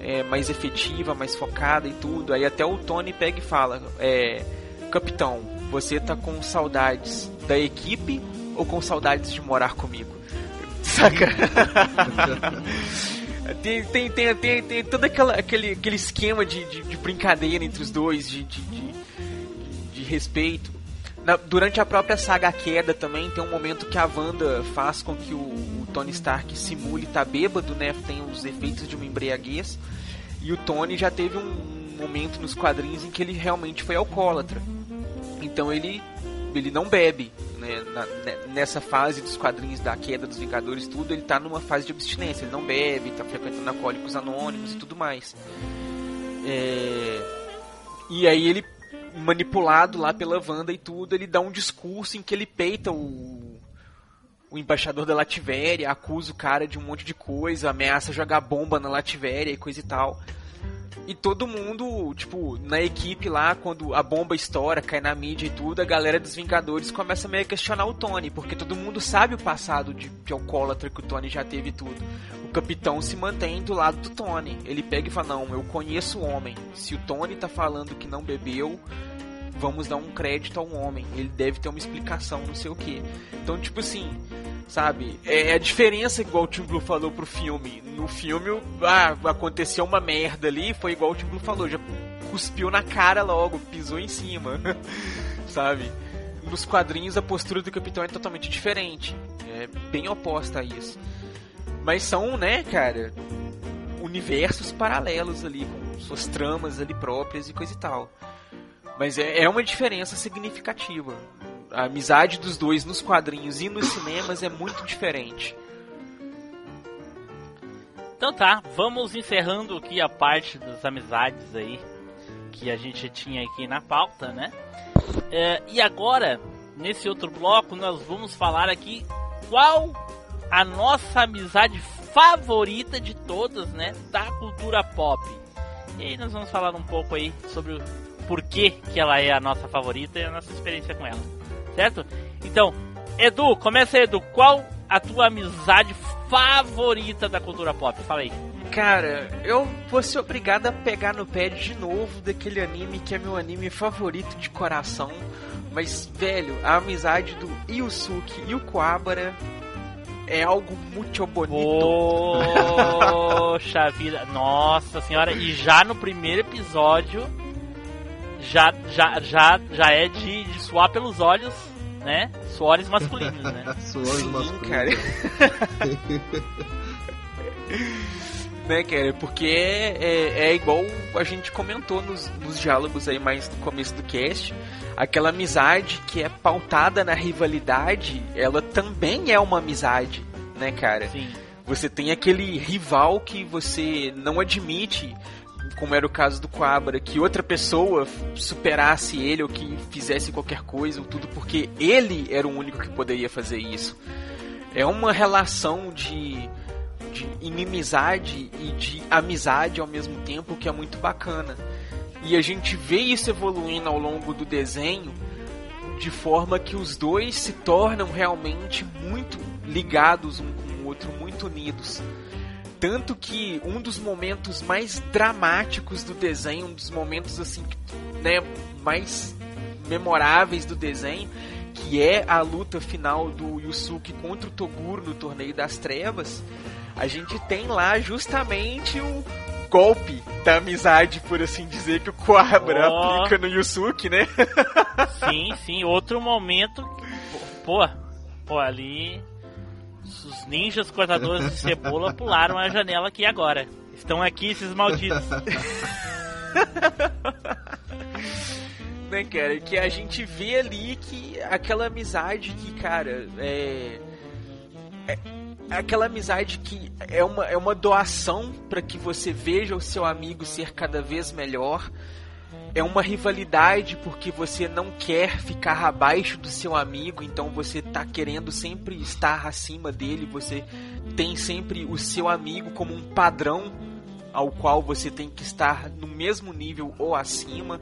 é, mais efetiva, mais focada e tudo. Aí até o Tony pega e fala: é, Capitão, você tá com saudades da equipe ou com saudades de morar comigo? Saca? tem, tem, tem, tem, tem todo aquela, aquele, aquele esquema de, de, de brincadeira entre os dois, de, de, de respeito. Na, durante a própria saga Queda também tem um momento que a Wanda faz com que o, o Tony Stark simule estar tá bêbado, né? Tem os efeitos de uma embriaguez. E o Tony já teve um momento nos quadrinhos em que ele realmente foi alcoólatra. Então ele ele não bebe, né? Na, nessa fase dos quadrinhos da queda dos Vingadores, tudo, ele tá numa fase de abstinência. Ele não bebe, tá frequentando alcoólicos anônimos e tudo mais. É... E aí ele manipulado lá pela Wanda e tudo, ele dá um discurso em que ele peita o, o embaixador da Lativéria, acusa o cara de um monte de coisa, ameaça jogar bomba na Lativéria e coisa e tal. E todo mundo, tipo, na equipe lá, quando a bomba estoura, cai na mídia e tudo, a galera dos Vingadores começa meio a questionar o Tony, porque todo mundo sabe o passado de, de alcoólatra que o Tony já teve e tudo. Capitão se mantém do lado do Tony. Ele pega e fala: Não, eu conheço o homem. Se o Tony tá falando que não bebeu, vamos dar um crédito a um homem. Ele deve ter uma explicação, não sei o que. Então, tipo assim, sabe? É a diferença, igual o Tim Blue falou pro filme. No filme, ah, aconteceu uma merda ali, foi igual o Tim Blue falou, já cuspiu na cara logo, pisou em cima, sabe? Nos quadrinhos, a postura do Capitão é totalmente diferente. É bem oposta a isso. Mas são, né, cara, universos paralelos ali, com suas tramas ali próprias e coisa e tal. Mas é, é uma diferença significativa a amizade dos dois nos quadrinhos e nos cinemas é muito diferente. Então tá, vamos encerrando aqui a parte das amizades aí que a gente tinha aqui na pauta, né? É, e agora, nesse outro bloco, nós vamos falar aqui qual a nossa amizade favorita de todas, né? Da cultura pop. E aí nós vamos falar um pouco aí sobre o porquê que ela é a nossa favorita e a nossa experiência com ela certo? Então, Edu, começa aí, Edu. Qual a tua amizade favorita da cultura pop? Fala aí. Cara, eu vou ser obrigado a pegar no pé de novo daquele anime que é meu anime favorito de coração. Mas, velho, a amizade do Yusuke e o Kuwabara é algo muito bonito. Poxa vida, nossa senhora, e já no primeiro episódio já já já, já é de, de suar pelos olhos, né? Suores masculinos, né? Suores Sim, masculinos. cara. né, cara? Porque é, é, é igual a gente comentou nos, nos diálogos aí mais no começo do cast. Aquela amizade que é pautada na rivalidade, ela também é uma amizade, né, cara? Sim. Você tem aquele rival que você não admite, como era o caso do Quabra, que outra pessoa superasse ele ou que fizesse qualquer coisa ou tudo, porque ele era o único que poderia fazer isso. É uma relação de, de inimizade e de amizade ao mesmo tempo que é muito bacana. E a gente vê isso evoluindo ao longo do desenho de forma que os dois se tornam realmente muito ligados um com o outro, muito unidos. Tanto que um dos momentos mais dramáticos do desenho, um dos momentos assim, né, mais memoráveis do desenho, que é a luta final do Yusuke contra o Toguro no Torneio das Trevas, a gente tem lá justamente o golpe da amizade, por assim dizer, que o Quabra Oh. aplica no Yusuke, né? Sim, sim, outro momento. Pô, pô, ali. Os ninjas cortadores de cebola pularam a janela aqui agora. Estão aqui esses malditos. né, cara? Que a gente vê ali que aquela amizade que, cara, é. é aquela amizade que é uma, é uma doação para que você veja o seu amigo ser cada vez melhor. É uma rivalidade porque você não quer ficar abaixo do seu amigo, então você tá querendo sempre estar acima dele, você tem sempre o seu amigo como um padrão ao qual você tem que estar no mesmo nível ou acima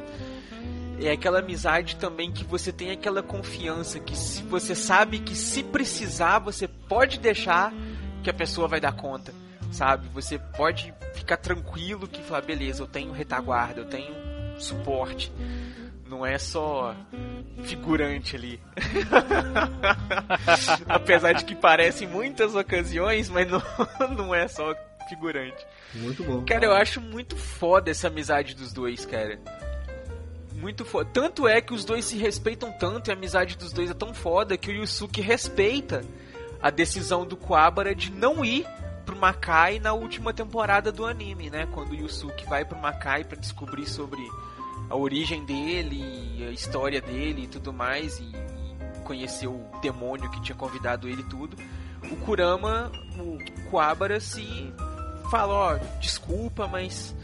é aquela amizade também que você tem aquela confiança que se você sabe que se precisar você pode deixar que a pessoa vai dar conta, sabe? Você pode ficar tranquilo que falar, beleza, eu tenho retaguarda, eu tenho suporte. Não é só figurante ali. Apesar de que parece em muitas ocasiões, mas não, não é só figurante. Muito bom. Cara, eu acho muito foda essa amizade dos dois, cara. Muito foda. Tanto é que os dois se respeitam tanto e a amizade dos dois é tão foda que o Yusuke respeita a decisão do Kuwabara de não ir pro Makai na última temporada do anime, né? Quando o Yusuke vai pro Makai para descobrir sobre a origem dele, a história dele e tudo mais e conhecer o demônio que tinha convidado ele e tudo. O Kurama, o Kuwabara se fala, ó, desculpa, mas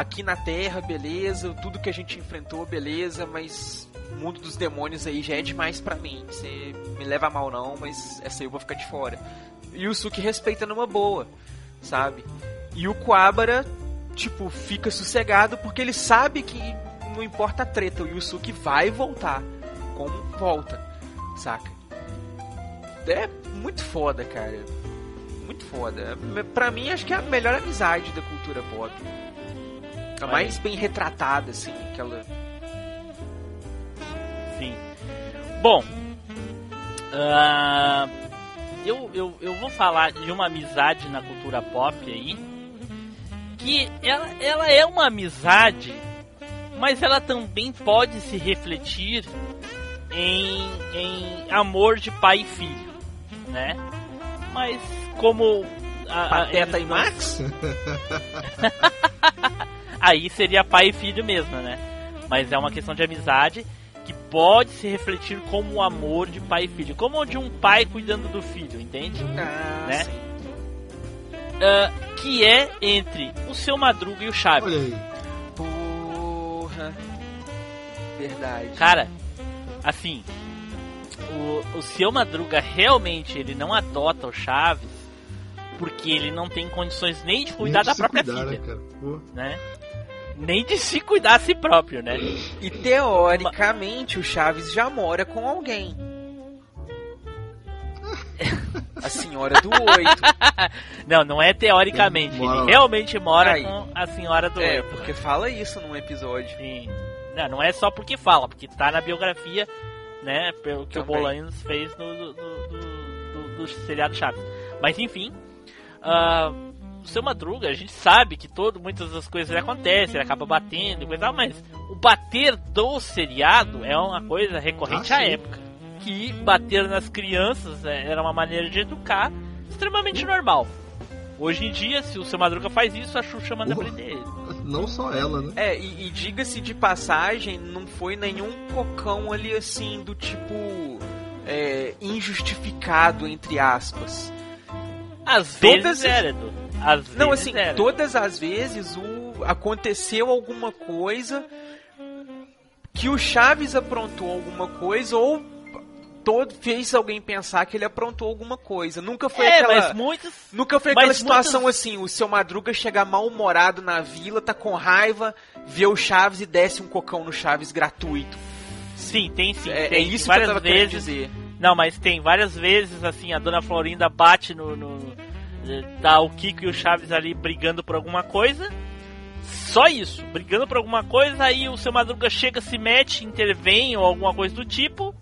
aqui na Terra, beleza, tudo que a gente enfrentou, beleza, mas o mundo dos demônios aí já é demais pra mim. Você me leva mal não, mas essa aí eu vou ficar de fora. E o Suki respeita numa boa, sabe? E o Kuwabara, tipo, fica sossegado porque ele sabe que não importa a treta, o Yusuke vai voltar. Como volta, saca? É muito foda, cara. Muito foda. Pra mim, acho que é a melhor amizade da cultura pop. A Olha mais bem retratada, assim, aquela. Sim. Bom, ah, eu, eu, eu vou falar de uma amizade na cultura pop aí. Que ela, ela é uma amizade, mas ela também pode se refletir em, em amor de pai e filho, né? Mas como a, a- Pateta eles e Max? aí seria pai e filho mesmo, né? Mas é uma questão de amizade que pode se refletir como o amor de pai e filho, como de um pai cuidando do filho, entende? Ah, Né? sim. Ah, que é entre o seu Madruga e o Chaves. Olha aí. Porra. Verdade. Cara, assim, o, o seu Madruga realmente ele não adota o Chaves porque ele não tem condições nem de cuidar Nem de da própria cuidar, filha, né, cara? Né? Nem de se cuidar a si próprio, né? E teoricamente o Chaves já mora com alguém. a senhora do oito. não, não é teoricamente. Ele realmente mora Aí. com a senhora do É, oito. porque fala isso num episódio. Sim. Não, não é só porque fala, porque tá na biografia, né? Pelo que o Também. Bolanos fez no, do, do, do- do seriado Chaves. Mas enfim, ah, o seu Madruga, a gente sabe que todo, muitas das coisas acontecem, ele acaba batendo e coisa tal, mas o bater do seriado é uma coisa recorrente Ah, à sim. época. Que bater nas crianças é, era uma maneira de educar extremamente normal. Hoje em dia, se o seu Madruga faz isso, a Xuxa manda Porra. prender ele. Não só ela, né? É, e, e diga-se de passagem, não foi nenhum cocão ali assim do tipo. é, injustificado, entre aspas. Às Todas vezes as- era, Edu. Às Não, assim, era. todas as vezes o aconteceu alguma coisa que o Chaves aprontou alguma coisa ou todo fez alguém pensar que ele aprontou alguma coisa. Nunca foi É, aquela mas muitos. Nunca foi aquela situação muitas- assim, o seu Madruga chega mal-humorado na vila, tá com raiva, vê o Chaves e desce um cocão no Chaves gratuito. Sim, tem sim. É, é tem, isso que várias eu tava querendo vezes. dizer. Não, mas tem várias vezes, assim, a dona Florinda bate no. no tá o Kiko e o Chaves ali brigando por alguma coisa. Só isso, brigando por alguma coisa, aí o seu Madruga chega, se mete, intervém ou alguma coisa do tipo.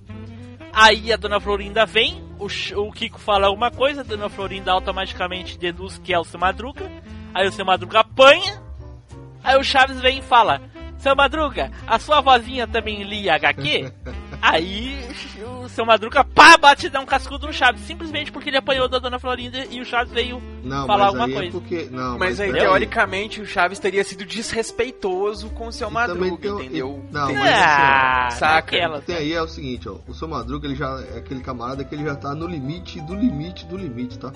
Aí a dona Florinda vem, o, o Kiko fala alguma coisa, a dona Florinda automaticamente deduz que é o seu Madruga. Aí o seu Madruga apanha. Aí o Chaves vem e fala: Seu Madruga, a sua vozinha também lia HQ? Aí o seu Madruga pá, bate e dá um cascudo no Chaves, simplesmente porque ele apanhou da dona Florinda e o Chaves veio. Não, Falar mas alguma aí coisa. é porque. Não, Mas aí, peraí. teoricamente, o Chaves teria sido desrespeitoso com o seu também Madruga, tem o- entendeu? e- não, Tem- mas Ah, saca? naquela, O que tem aí é o seguinte, ó. O seu Madruga, ele já é aquele camarada que ele já tá no limite do limite do limite, tá?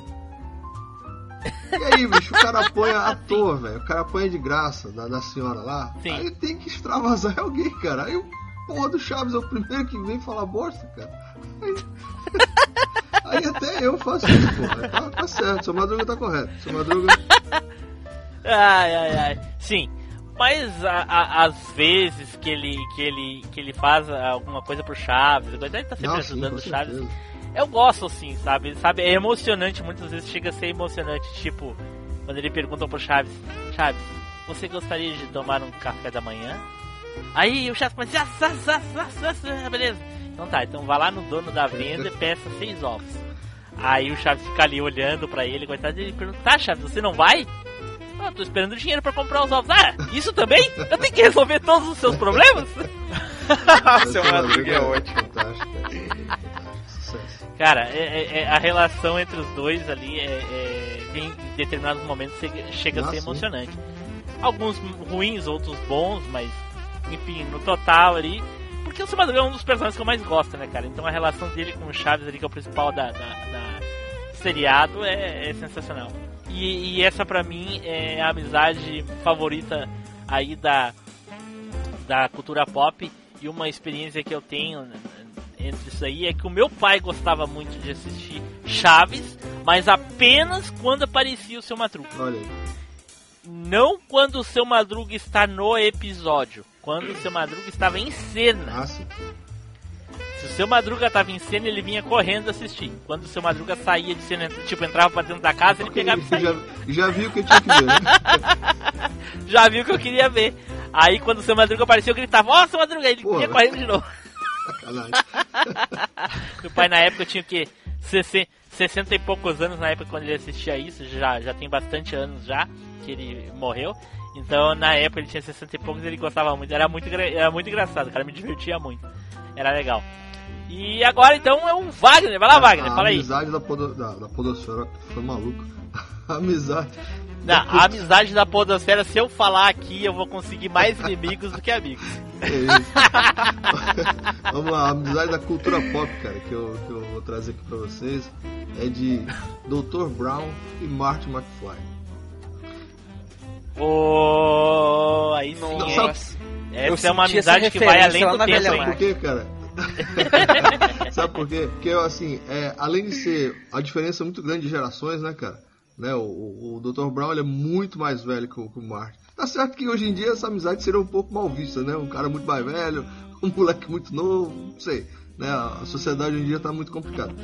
E aí, bicho, o cara apanha à toa, velho. O cara apanha de graça da, da senhora lá. Sim. Aí tem que extravasar alguém, cara. Aí o porra do Chaves é o primeiro que vem falar bosta, cara. Aí, aí até eu faço isso, porra. Tá, tá certo, seu Madruga tá correto. Seu Madruga. Ai, ai, ai. Sim. Mas a- a- às vezes que ele, que, ele, que ele faz alguma coisa pro Chaves, ele tá sempre Não, sim, ajudando com o Chaves. certeza. Eu gosto assim, sabe? Sabe, é emocionante, muitas vezes chega a ser emocionante, tipo, quando ele pergunta pro Chaves, Chaves, você gostaria de tomar um café da manhã? Aí o Chaves começa, ah, ah, ah, beleza. Então tá, então vá lá no dono da venda e peça seis ovos. Aí o Chaves fica ali olhando pra ele, coitado, e ele pergunta, tá Chaves, você não vai? Ah, tô esperando dinheiro pra comprar os ovos. Ah, isso também? Eu tenho que resolver todos os seus problemas? seu Madruga é ótimo. Fantástico, cara. Sucesso. Cara, é- é- é- a relação entre os dois ali é, é- em determinados momentos chega- chega a ser emocionante. Alguns ruins, outros bons, mas enfim, no total ali. Porque o seu Madruga é um dos personagens que eu mais gosto, né, cara? Então a relação dele com o Chaves ali, que é o principal da, da- da seriado, é, é sensacional. E, e essa pra mim é a amizade favorita aí da, da cultura pop. E uma experiência que eu tenho entre isso aí é que o meu pai gostava muito de assistir Chaves, mas apenas quando aparecia o seu Madruga. Olha aí. Não quando o seu Madruga está no episódio, quando o seu Madruga estava em cena. Ah, sim. Se o seu Madruga estava em cena, ele vinha correndo assistir. Quando o seu Madruga saía de cena, tipo, entrava pra dentro da casa, ele pegava e saía. já, já viu o que tinha que ver, né? Já viu o que eu queria ver. Aí quando o seu Madruga apareceu, eu gritava, ó, seu Madruga, ele Porra. vinha correndo de novo. Meu pai na época tinha o quê? 60, 60 e poucos anos na época quando ele assistia isso, já, já tem bastante anos já que ele morreu. Então na época ele tinha 60 e poucos ele gostava muito. Era muito, era muito engraçado, cara, me divertia muito. Era legal. E agora então é o Wagner, vai lá Wagner, a fala aí. amizade da, podo, da, da podosfera foi maluco. A amizade. Não, a amizade da podosfera, se eu falar aqui, eu vou conseguir mais inimigos do que amigos. É isso. Vamos lá, a amizade da cultura pop, cara, que eu, que eu vou trazer aqui pra vocês é de Dr. Brown e Marty McFly. Oh, aí sim, Não, hein? sabe- Essa Eu é uma amizade que vai além do tempo? Sabe por quê, cara? Sabe por quê? Porque, assim, é, além de ser a diferença muito grande de gerações, né, cara? Né, o, o, o Dr. Brown ele é muito mais velho que o, que o Marty. Tá certo que hoje em dia essa amizade seria um pouco mal vista, né? Um cara muito mais velho, um moleque muito novo, não sei. Né? A sociedade hoje em dia tá muito complicada.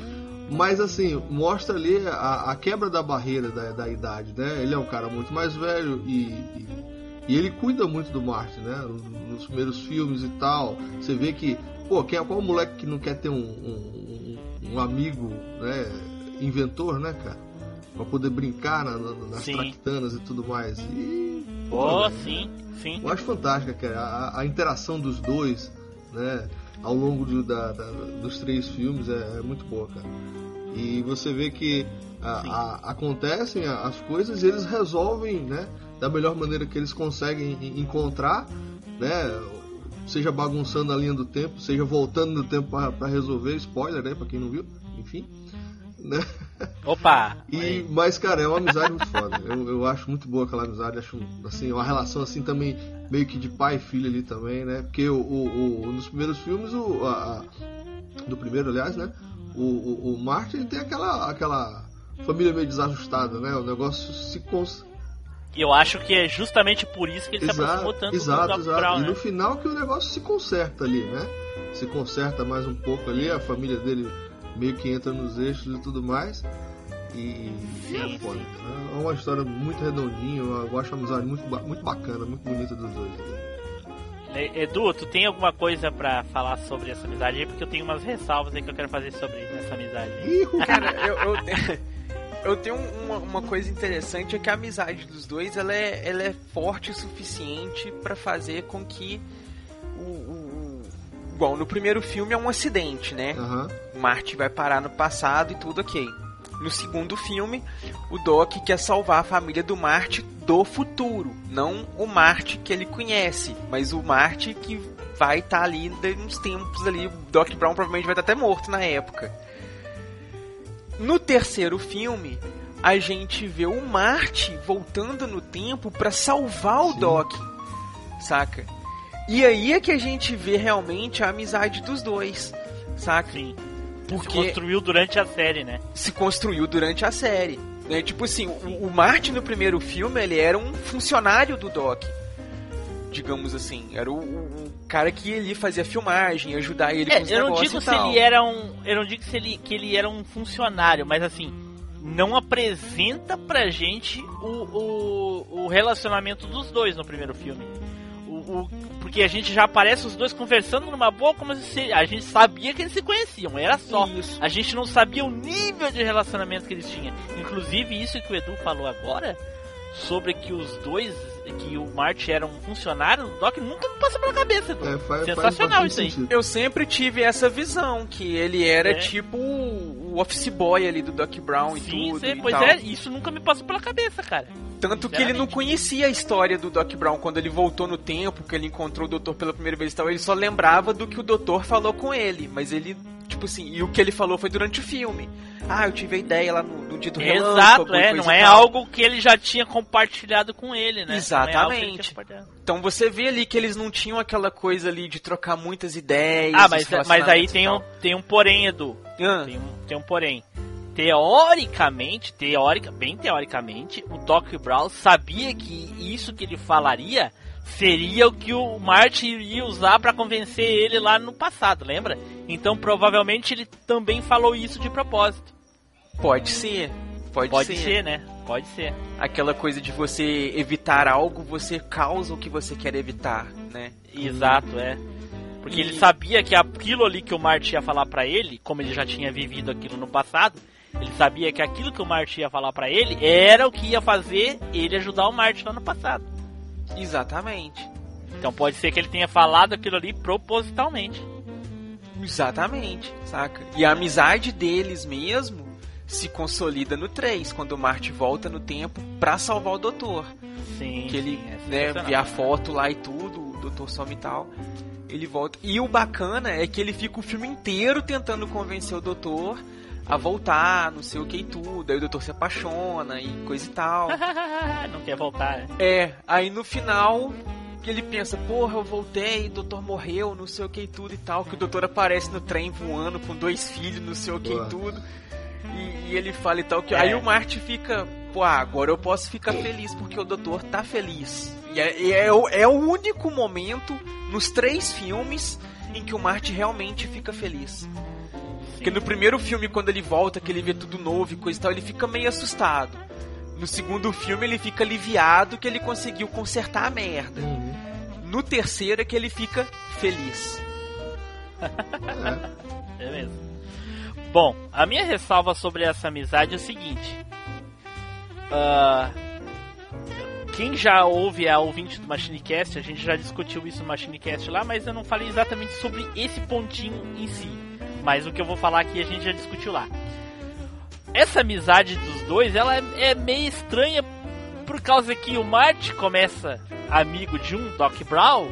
Mas assim, mostra ali a, a quebra da barreira da, da, idade, né? Ele é um cara muito mais velho e, e, e ele cuida muito do Martin, né? Nos primeiros filmes e tal. Você vê que, pô, quem, é, qual moleque que não quer ter um, um, um amigo, né? Inventor, né, cara? Pra poder brincar na, na, nas sim. traquitanas e tudo mais. E. Pô, oh, sim, sim. Eu acho fantástica, cara. A, a interação dos dois, né? Ao longo do, da, da, dos três filmes é, é, muito boa, cara. E você vê que a, a, acontecem as coisas e eles resolvem, né, da melhor maneira que eles conseguem encontrar, né, seja bagunçando a linha do tempo, seja voltando no tempo para resolver, spoiler, né, para quem não viu, enfim. Né? Opa! E, mas, cara, é uma amizade muito foda. Eu, eu acho muito boa aquela amizade. Acho, assim, uma relação assim também, meio que de pai e filho ali também, né? Porque o, o, o nos primeiros filmes, o, a, a, do primeiro, aliás, né? O, o, o Martin ele tem aquela, aquela família meio desajustada, né? O negócio se cons... Eu acho que é justamente por isso que ele exato, se aproximou tanto exato, do exato. Brown, E né? no final que o negócio se conserta ali, né? Se conserta mais um pouco ali, a família dele meio que entra nos eixos e tudo mais. E, e é foda. É uma história muito redondinha, eu acho a amizade muito, muito bacana, muito bonita dos dois. Edu, tu tem alguma coisa para falar sobre essa amizade aí? Porque eu tenho umas ressalvas aí que eu quero fazer sobre essa amizade. Cara, eu, eu, eu tenho uma, uma, coisa interessante, é que a amizade dos dois ela é, ela é forte o suficiente para fazer com que o, o, Igual no primeiro filme é um acidente, né? Uhum. Marty vai parar no passado e tudo ok. No segundo filme, o Doc quer salvar a família do Marte do futuro, não o Marte que ele conhece, mas o Marte que vai estar tá ali uns tempos ali. O Doc Brown provavelmente vai estar tá até morto na época. No terceiro filme, a gente vê o Marte voltando no tempo para salvar o Sim. Doc, saca? E aí é que a gente vê realmente a amizade dos dois, saca? Sim. Porque se construiu durante a série, né? Se construiu durante a série. Né? Tipo assim, o, o Martin no primeiro filme, ele era um funcionário do Doc. Digamos assim. Era o, o cara que ele fazia filmagem, ajudar ele é, com os eu não digo se ele era um. Eu não digo se ele, que ele era um funcionário, mas assim, não apresenta pra gente o, o, o relacionamento dos dois no primeiro filme o, porque a gente já aparece os dois conversando numa boa, como se a gente sabia que eles se conheciam, era só. Isso. A gente não sabia o nível de relacionamento que eles tinham. Inclusive, isso que o Edu falou agora, sobre que os dois, que o Marty era um funcionário do Doc, nunca me passou pela cabeça. É, faz, Sensacional faz isso aí. Sentido. Eu sempre tive essa visão, que ele era é. tipo o office boy ali do Doc Brown Sim, e tudo. Sim, pois tal. é, isso nunca me passou pela cabeça, cara. Tanto que ele não conhecia a história do Doc Brown quando ele voltou no tempo, que ele encontrou o doutor pela primeira vez e tal. Ele só lembrava do que o doutor falou com ele, mas ele, tipo assim, e o que ele falou foi durante o filme. Ah, eu tive a ideia lá no, no dia do Exato, é, não é algo que ele já tinha compartilhado com ele, né? Exatamente. É então você vê ali que eles não tinham aquela coisa ali de trocar muitas ideias. Ah, mas, mas aí tem um, tem um porém, Edu. Ah. Tem, um, tem um porém teoricamente, teórica, bem teoricamente, o Doc Brown sabia que isso que ele falaria seria o que o Marty iria usar para convencer ele lá no passado, lembra? Então provavelmente ele também falou isso de propósito. Pode ser. Pode, Pode ser. ser, né? Pode ser. Aquela coisa de você evitar algo, você causa o que você quer evitar, né? Exato, é. Porque e... ele sabia que aquilo ali que o Marty ia falar para ele, como ele já tinha vivido aquilo no passado, ele sabia que aquilo que o Marty ia falar para ele era o que ia fazer ele ajudar o Marty lá no passado. Exatamente. Então pode ser que ele tenha falado aquilo ali propositalmente. Exatamente, saca? E a amizade deles mesmo se consolida no 3, quando o Marty volta no tempo pra salvar o doutor. Sim. Que ele, sim, é né, vê a foto lá e tudo, o doutor some e tal. Ele volta. E o bacana é que ele fica o filme inteiro tentando convencer o doutor a voltar, não sei o que e tudo. Aí o doutor se apaixona e coisa e tal. não quer voltar. Né? É, aí no final ele pensa, porra, eu voltei, o doutor morreu, não sei o que e tudo e tal. Que o doutor aparece no trem voando com dois filhos, não sei o que e tudo. E, e, ele fala e tal. que é. Aí o Marte fica, pô, ah, agora eu posso ficar feliz porque o doutor tá feliz. E é, é, é o único momento nos três filmes em que o Marte realmente fica feliz. Porque no primeiro filme, quando ele volta, que ele vê tudo novo e coisa e tal, ele fica meio assustado. No segundo filme, ele fica aliviado que ele conseguiu consertar a merda. Uhum. No terceiro é que ele fica feliz. Beleza. Bom, a minha ressalva sobre essa amizade é o seguinte. Ah, quem já ouve a ouvinte do MachineCast, a gente já discutiu isso no MachineCast lá, mas eu não falei exatamente sobre esse pontinho em si. Mas o que eu vou falar aqui a gente já discutiu lá. Essa amizade dos dois, ela é, é meio estranha por causa que o Marty começa amigo de um, Doc Brown,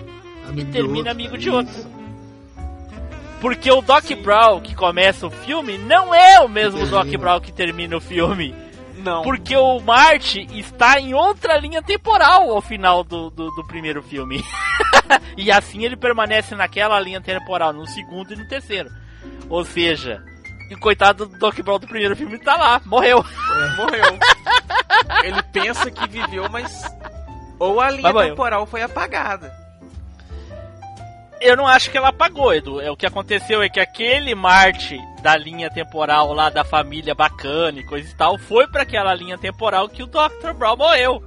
Amigo de termina outro, amigo é de isso. outro. Porque o Doc Brown que começa o filme não é o mesmo. Doc Brown que termina o filme. Não. Porque o Marty está em outra linha temporal ao final do, do, do primeiro filme. e assim ele permanece naquela linha temporal, no segundo e no terceiro. Ou seja, e o coitado do Doc Brown do primeiro filme tá lá, morreu. Morreu. ele pensa que viveu, mas. Ou a linha Mas morreu. temporal foi apagada. Eu não acho que ela apagou, Edu. É, o que aconteceu é que aquele Marty da linha temporal lá da família bacana e coisa e tal foi pra aquela linha temporal que o Dr. Brown morreu.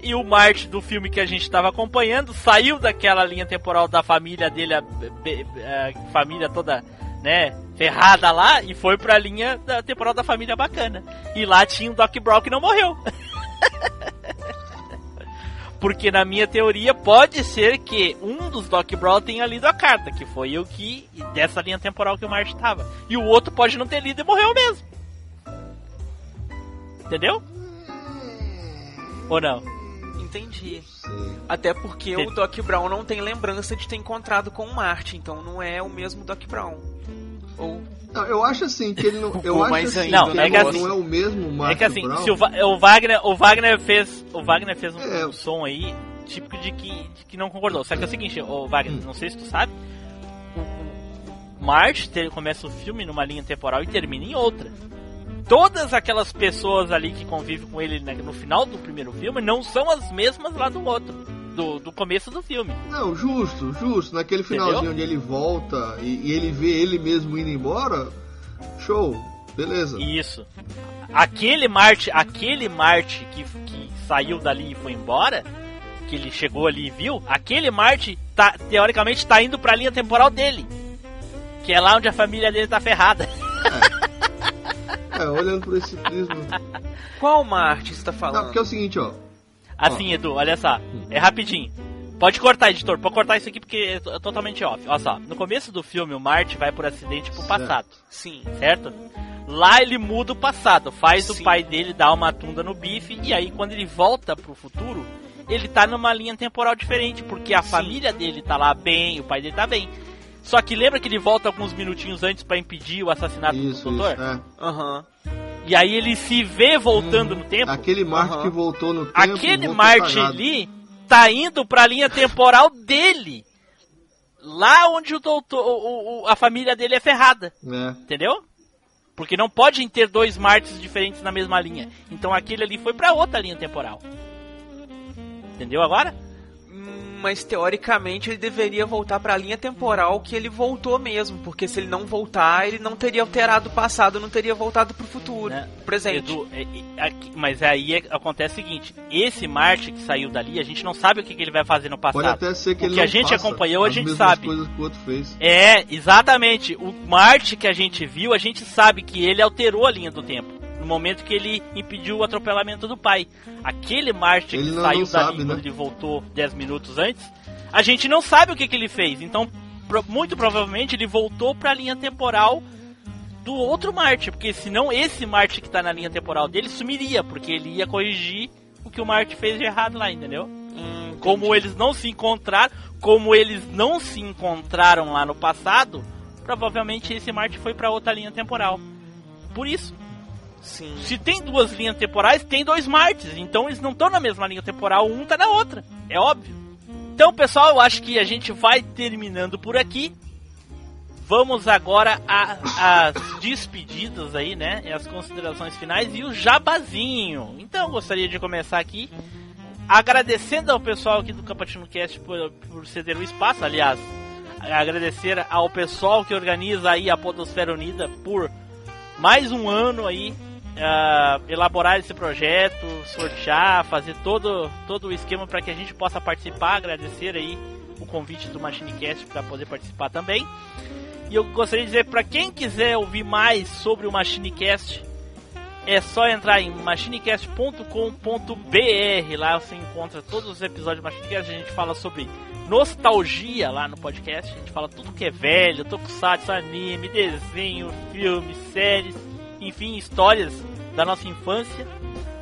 E o Marty do filme que a gente estava acompanhando saiu daquela linha temporal da família dele, a, be- a família toda, né, ferrada lá, e foi pra linha da temporal da família bacana. E lá tinha o Doc Brown que não morreu. Porque na minha teoria pode ser que um dos Doc Brown tenha lido a carta, que foi o que dessa linha temporal que o Marty estava. E o outro pode não ter lido e morreu mesmo. Entendeu? Ou não? Entendi. Até porque Entendi. o Doc Brown não tem lembrança de ter encontrado com o Marty, então não é o mesmo Doc Brown. Ou. Não, eu acho assim que ele não. Eu Ou acho mais assim ainda, Não, que é que assim- não é o mesmo Mark é que assim, Brown. se o, o Wagner, o Wagner fez, o Wagner fez um, É. um som aí típico de que, de que não concordou. Só que é o seguinte, o Wagner, Hum. não sei se tu sabe, o, o March ter- começa o filme numa linha temporal e termina em outra. Todas aquelas pessoas ali que convivem com ele né, no final do primeiro filme não são as mesmas lá do outro, do, do começo do filme. Não, justo, justo. Naquele finalzinho Entendeu? onde ele volta e, e ele vê ele mesmo indo embora, show, beleza. Isso. Aquele Marte, aquele Marte que, que saiu dali e foi embora, que ele chegou ali e viu, aquele Marte tá, teoricamente tá indo pra linha temporal dele. Que é lá onde a família dele tá ferrada. É, olhando por esse prisma. Qual Marty você tá Não, falando? porque é o seguinte, ó. Assim, Edu, olha só. É rapidinho. Pode cortar, editor. Pode cortar isso aqui porque é to- totalmente off. Olha só. No começo do filme, o Marte vai por acidente pro passado. Sim. certo? Lá ele muda o passado, faz Sim. o pai dele dar uma tunda no bife, e aí quando ele volta pro futuro, ele tá numa linha temporal diferente, porque a Sim. família dele tá lá bem, o pai dele tá bem. Só que lembra que ele volta alguns minutinhos antes pra impedir o assassinato Isso, do doutor? É. Aham. E aí ele se vê voltando no tempo. Aquele Mark Aham. que voltou no tempo. Aquele Marte ali tá indo pra linha temporal dele. Lá onde o doutor, o- o- a família dele é ferrada. É. Entendeu? Porque não podem ter dois Martes diferentes na mesma linha. Então aquele ali foi pra outra linha temporal. Entendeu agora? Mas teoricamente ele deveria voltar pra linha temporal que ele voltou mesmo, porque se ele não voltar, ele não teria alterado o passado, não teria voltado pro futuro, Né? presente. Edu, é- é- aqui- mas aí é- acontece o seguinte: esse Marte que saiu dali, a gente não sabe o que, que ele vai fazer no passado. Pode até ser que O ele que não a gente acompanhou, a as gente sabe. coisas que o outro fez. É, exatamente. O Marte que a gente viu, a gente sabe que ele alterou a linha do tempo. No momento que ele impediu o atropelamento do pai. Aquele Marte Ele que não- saiu não dali sabe, quando né? ele voltou 10 minutos antes, a gente não sabe o que, que ele fez. Então, pro- muito provavelmente ele voltou pra linha temporal do outro Marte. Porque senão esse Marte que tá na linha temporal dele sumiria. Porque ele ia corrigir o que o Marte fez de errado lá, entendeu? Hum, Como eles não se encontraram, como eles não se encontraram lá no passado, provavelmente esse Marte foi pra outra linha temporal. Por isso, Sim. se tem duas linhas temporais, tem dois Martes, então eles não estão na mesma linha temporal, um tá na outra, é óbvio. Então, pessoal, eu acho que a gente vai terminando por aqui. Vamos agora às despedidas aí, né? E as considerações finais e o jabazinho. Então, eu gostaria de começar aqui agradecendo ao pessoal aqui do Capatino Cast por, por ceder o espaço. Aliás, agradecer ao pessoal que organiza aí a Podosfera Unida por mais um ano aí uh, elaborar esse projeto, sortear, fazer todo, todo o esquema para que a gente possa participar. Agradecer aí o convite do MachineCast para poder participar também. E eu gostaria de dizer para quem quiser ouvir mais sobre o MachineCast, é só entrar em machinecast.com.br. Lá você encontra todos os episódios do MachineCast. A gente fala sobre nostalgia lá no podcast. A gente fala tudo que é velho, tokusatsu, anime, desenho, filmes, séries, enfim, histórias da nossa infância.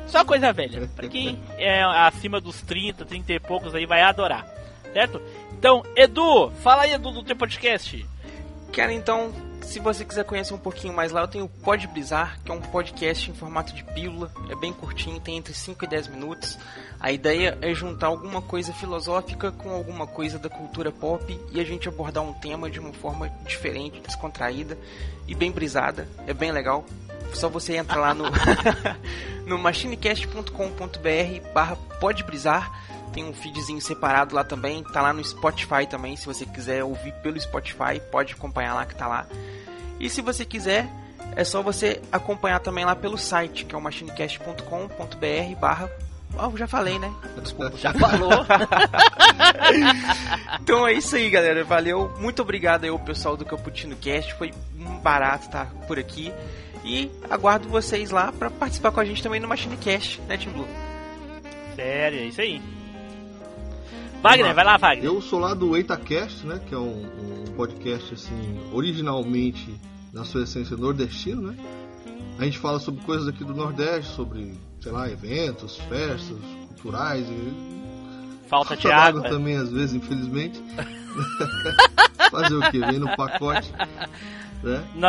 Só coisa velha. Pra quem é acima dos 30, 30 e poucos aí vai adorar. Certo? Então, Edu, fala aí, Edu, do teu podcast. Quero então se você quiser conhecer um pouquinho mais lá, eu tenho o Pod Brisar, que é um podcast em formato de pílula, é bem curtinho, tem entre 5 e 10 minutos. A ideia é juntar alguma coisa filosófica com alguma coisa da cultura pop e a gente abordar um tema de uma forma diferente, descontraída e bem brisada. É bem legal. Só você entra lá no, no machinecast.com.br barra podbrisar tem um feedzinho separado lá também, tá lá no Spotify também, se você quiser ouvir pelo Spotify, pode acompanhar lá que tá lá. E se você quiser, é só você acompanhar também lá pelo site, que é o machinecast.com.br barra Oh, já falei, né? Desculpa, já falou. então é isso aí, galera. Valeu. Muito obrigado aí ao pessoal do Caputino Cast. Foi um barato estar por aqui. E aguardo vocês lá para participar com a gente também no Machine Cast, né, Tim Blue? Sério, é isso aí. Wagner, vai lá, Wagner. Eu sou lá do EitaCast, né? Que é um, um podcast, assim, originalmente, na sua essência, nordestino, né? A gente fala sobre coisas aqui do Nordeste, sobre, sei lá, eventos, festas, culturais e... Falta de água. também, às vezes, infelizmente. Fazer o que? Vem no pacote. Né? No,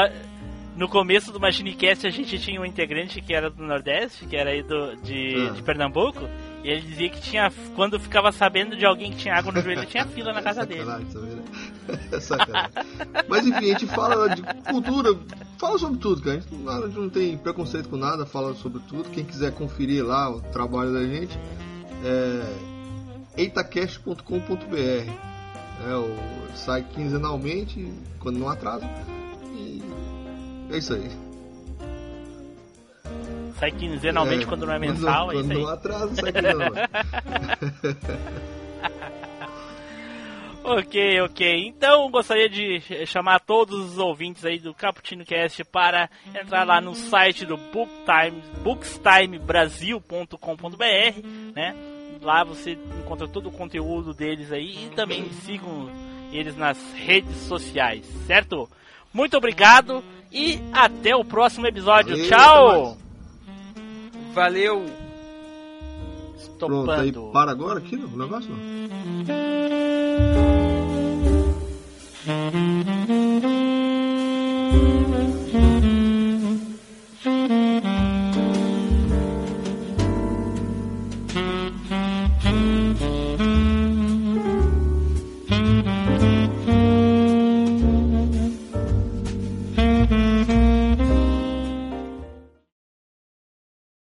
no começo do MachineCast a gente tinha um integrante que era do Nordeste, que era aí do, de, ah. de Pernambuco. E ele dizia que tinha. Quando ficava sabendo de alguém que tinha água no joelho, tinha fila na casa dele. Sacanagem, né? Sacanagem. Mas enfim, a gente fala de cultura, fala sobre tudo, cara. A gente, não, a gente não tem preconceito com nada, fala sobre tudo. Quem quiser conferir lá o trabalho da gente, é eitacast.com.br. É, o, sai quinzenalmente, quando não atrasa. É isso aí. Sai quinzenalmente é, quando não é mensal, quando, é isso aí. Quando não atrasa, sai ok, ok. Então gostaria de chamar todos os ouvintes aí do Cappuccino Cast para entrar lá no site do Booktime, bookstimebrasil.com.br, né? Lá você encontra todo o conteúdo deles aí e também sigam eles nas redes sociais, certo? Muito obrigado e até o próximo episódio. Valeu, Tchau! Valeu! Estopando. Pronto, aí para agora aqui no negócio não?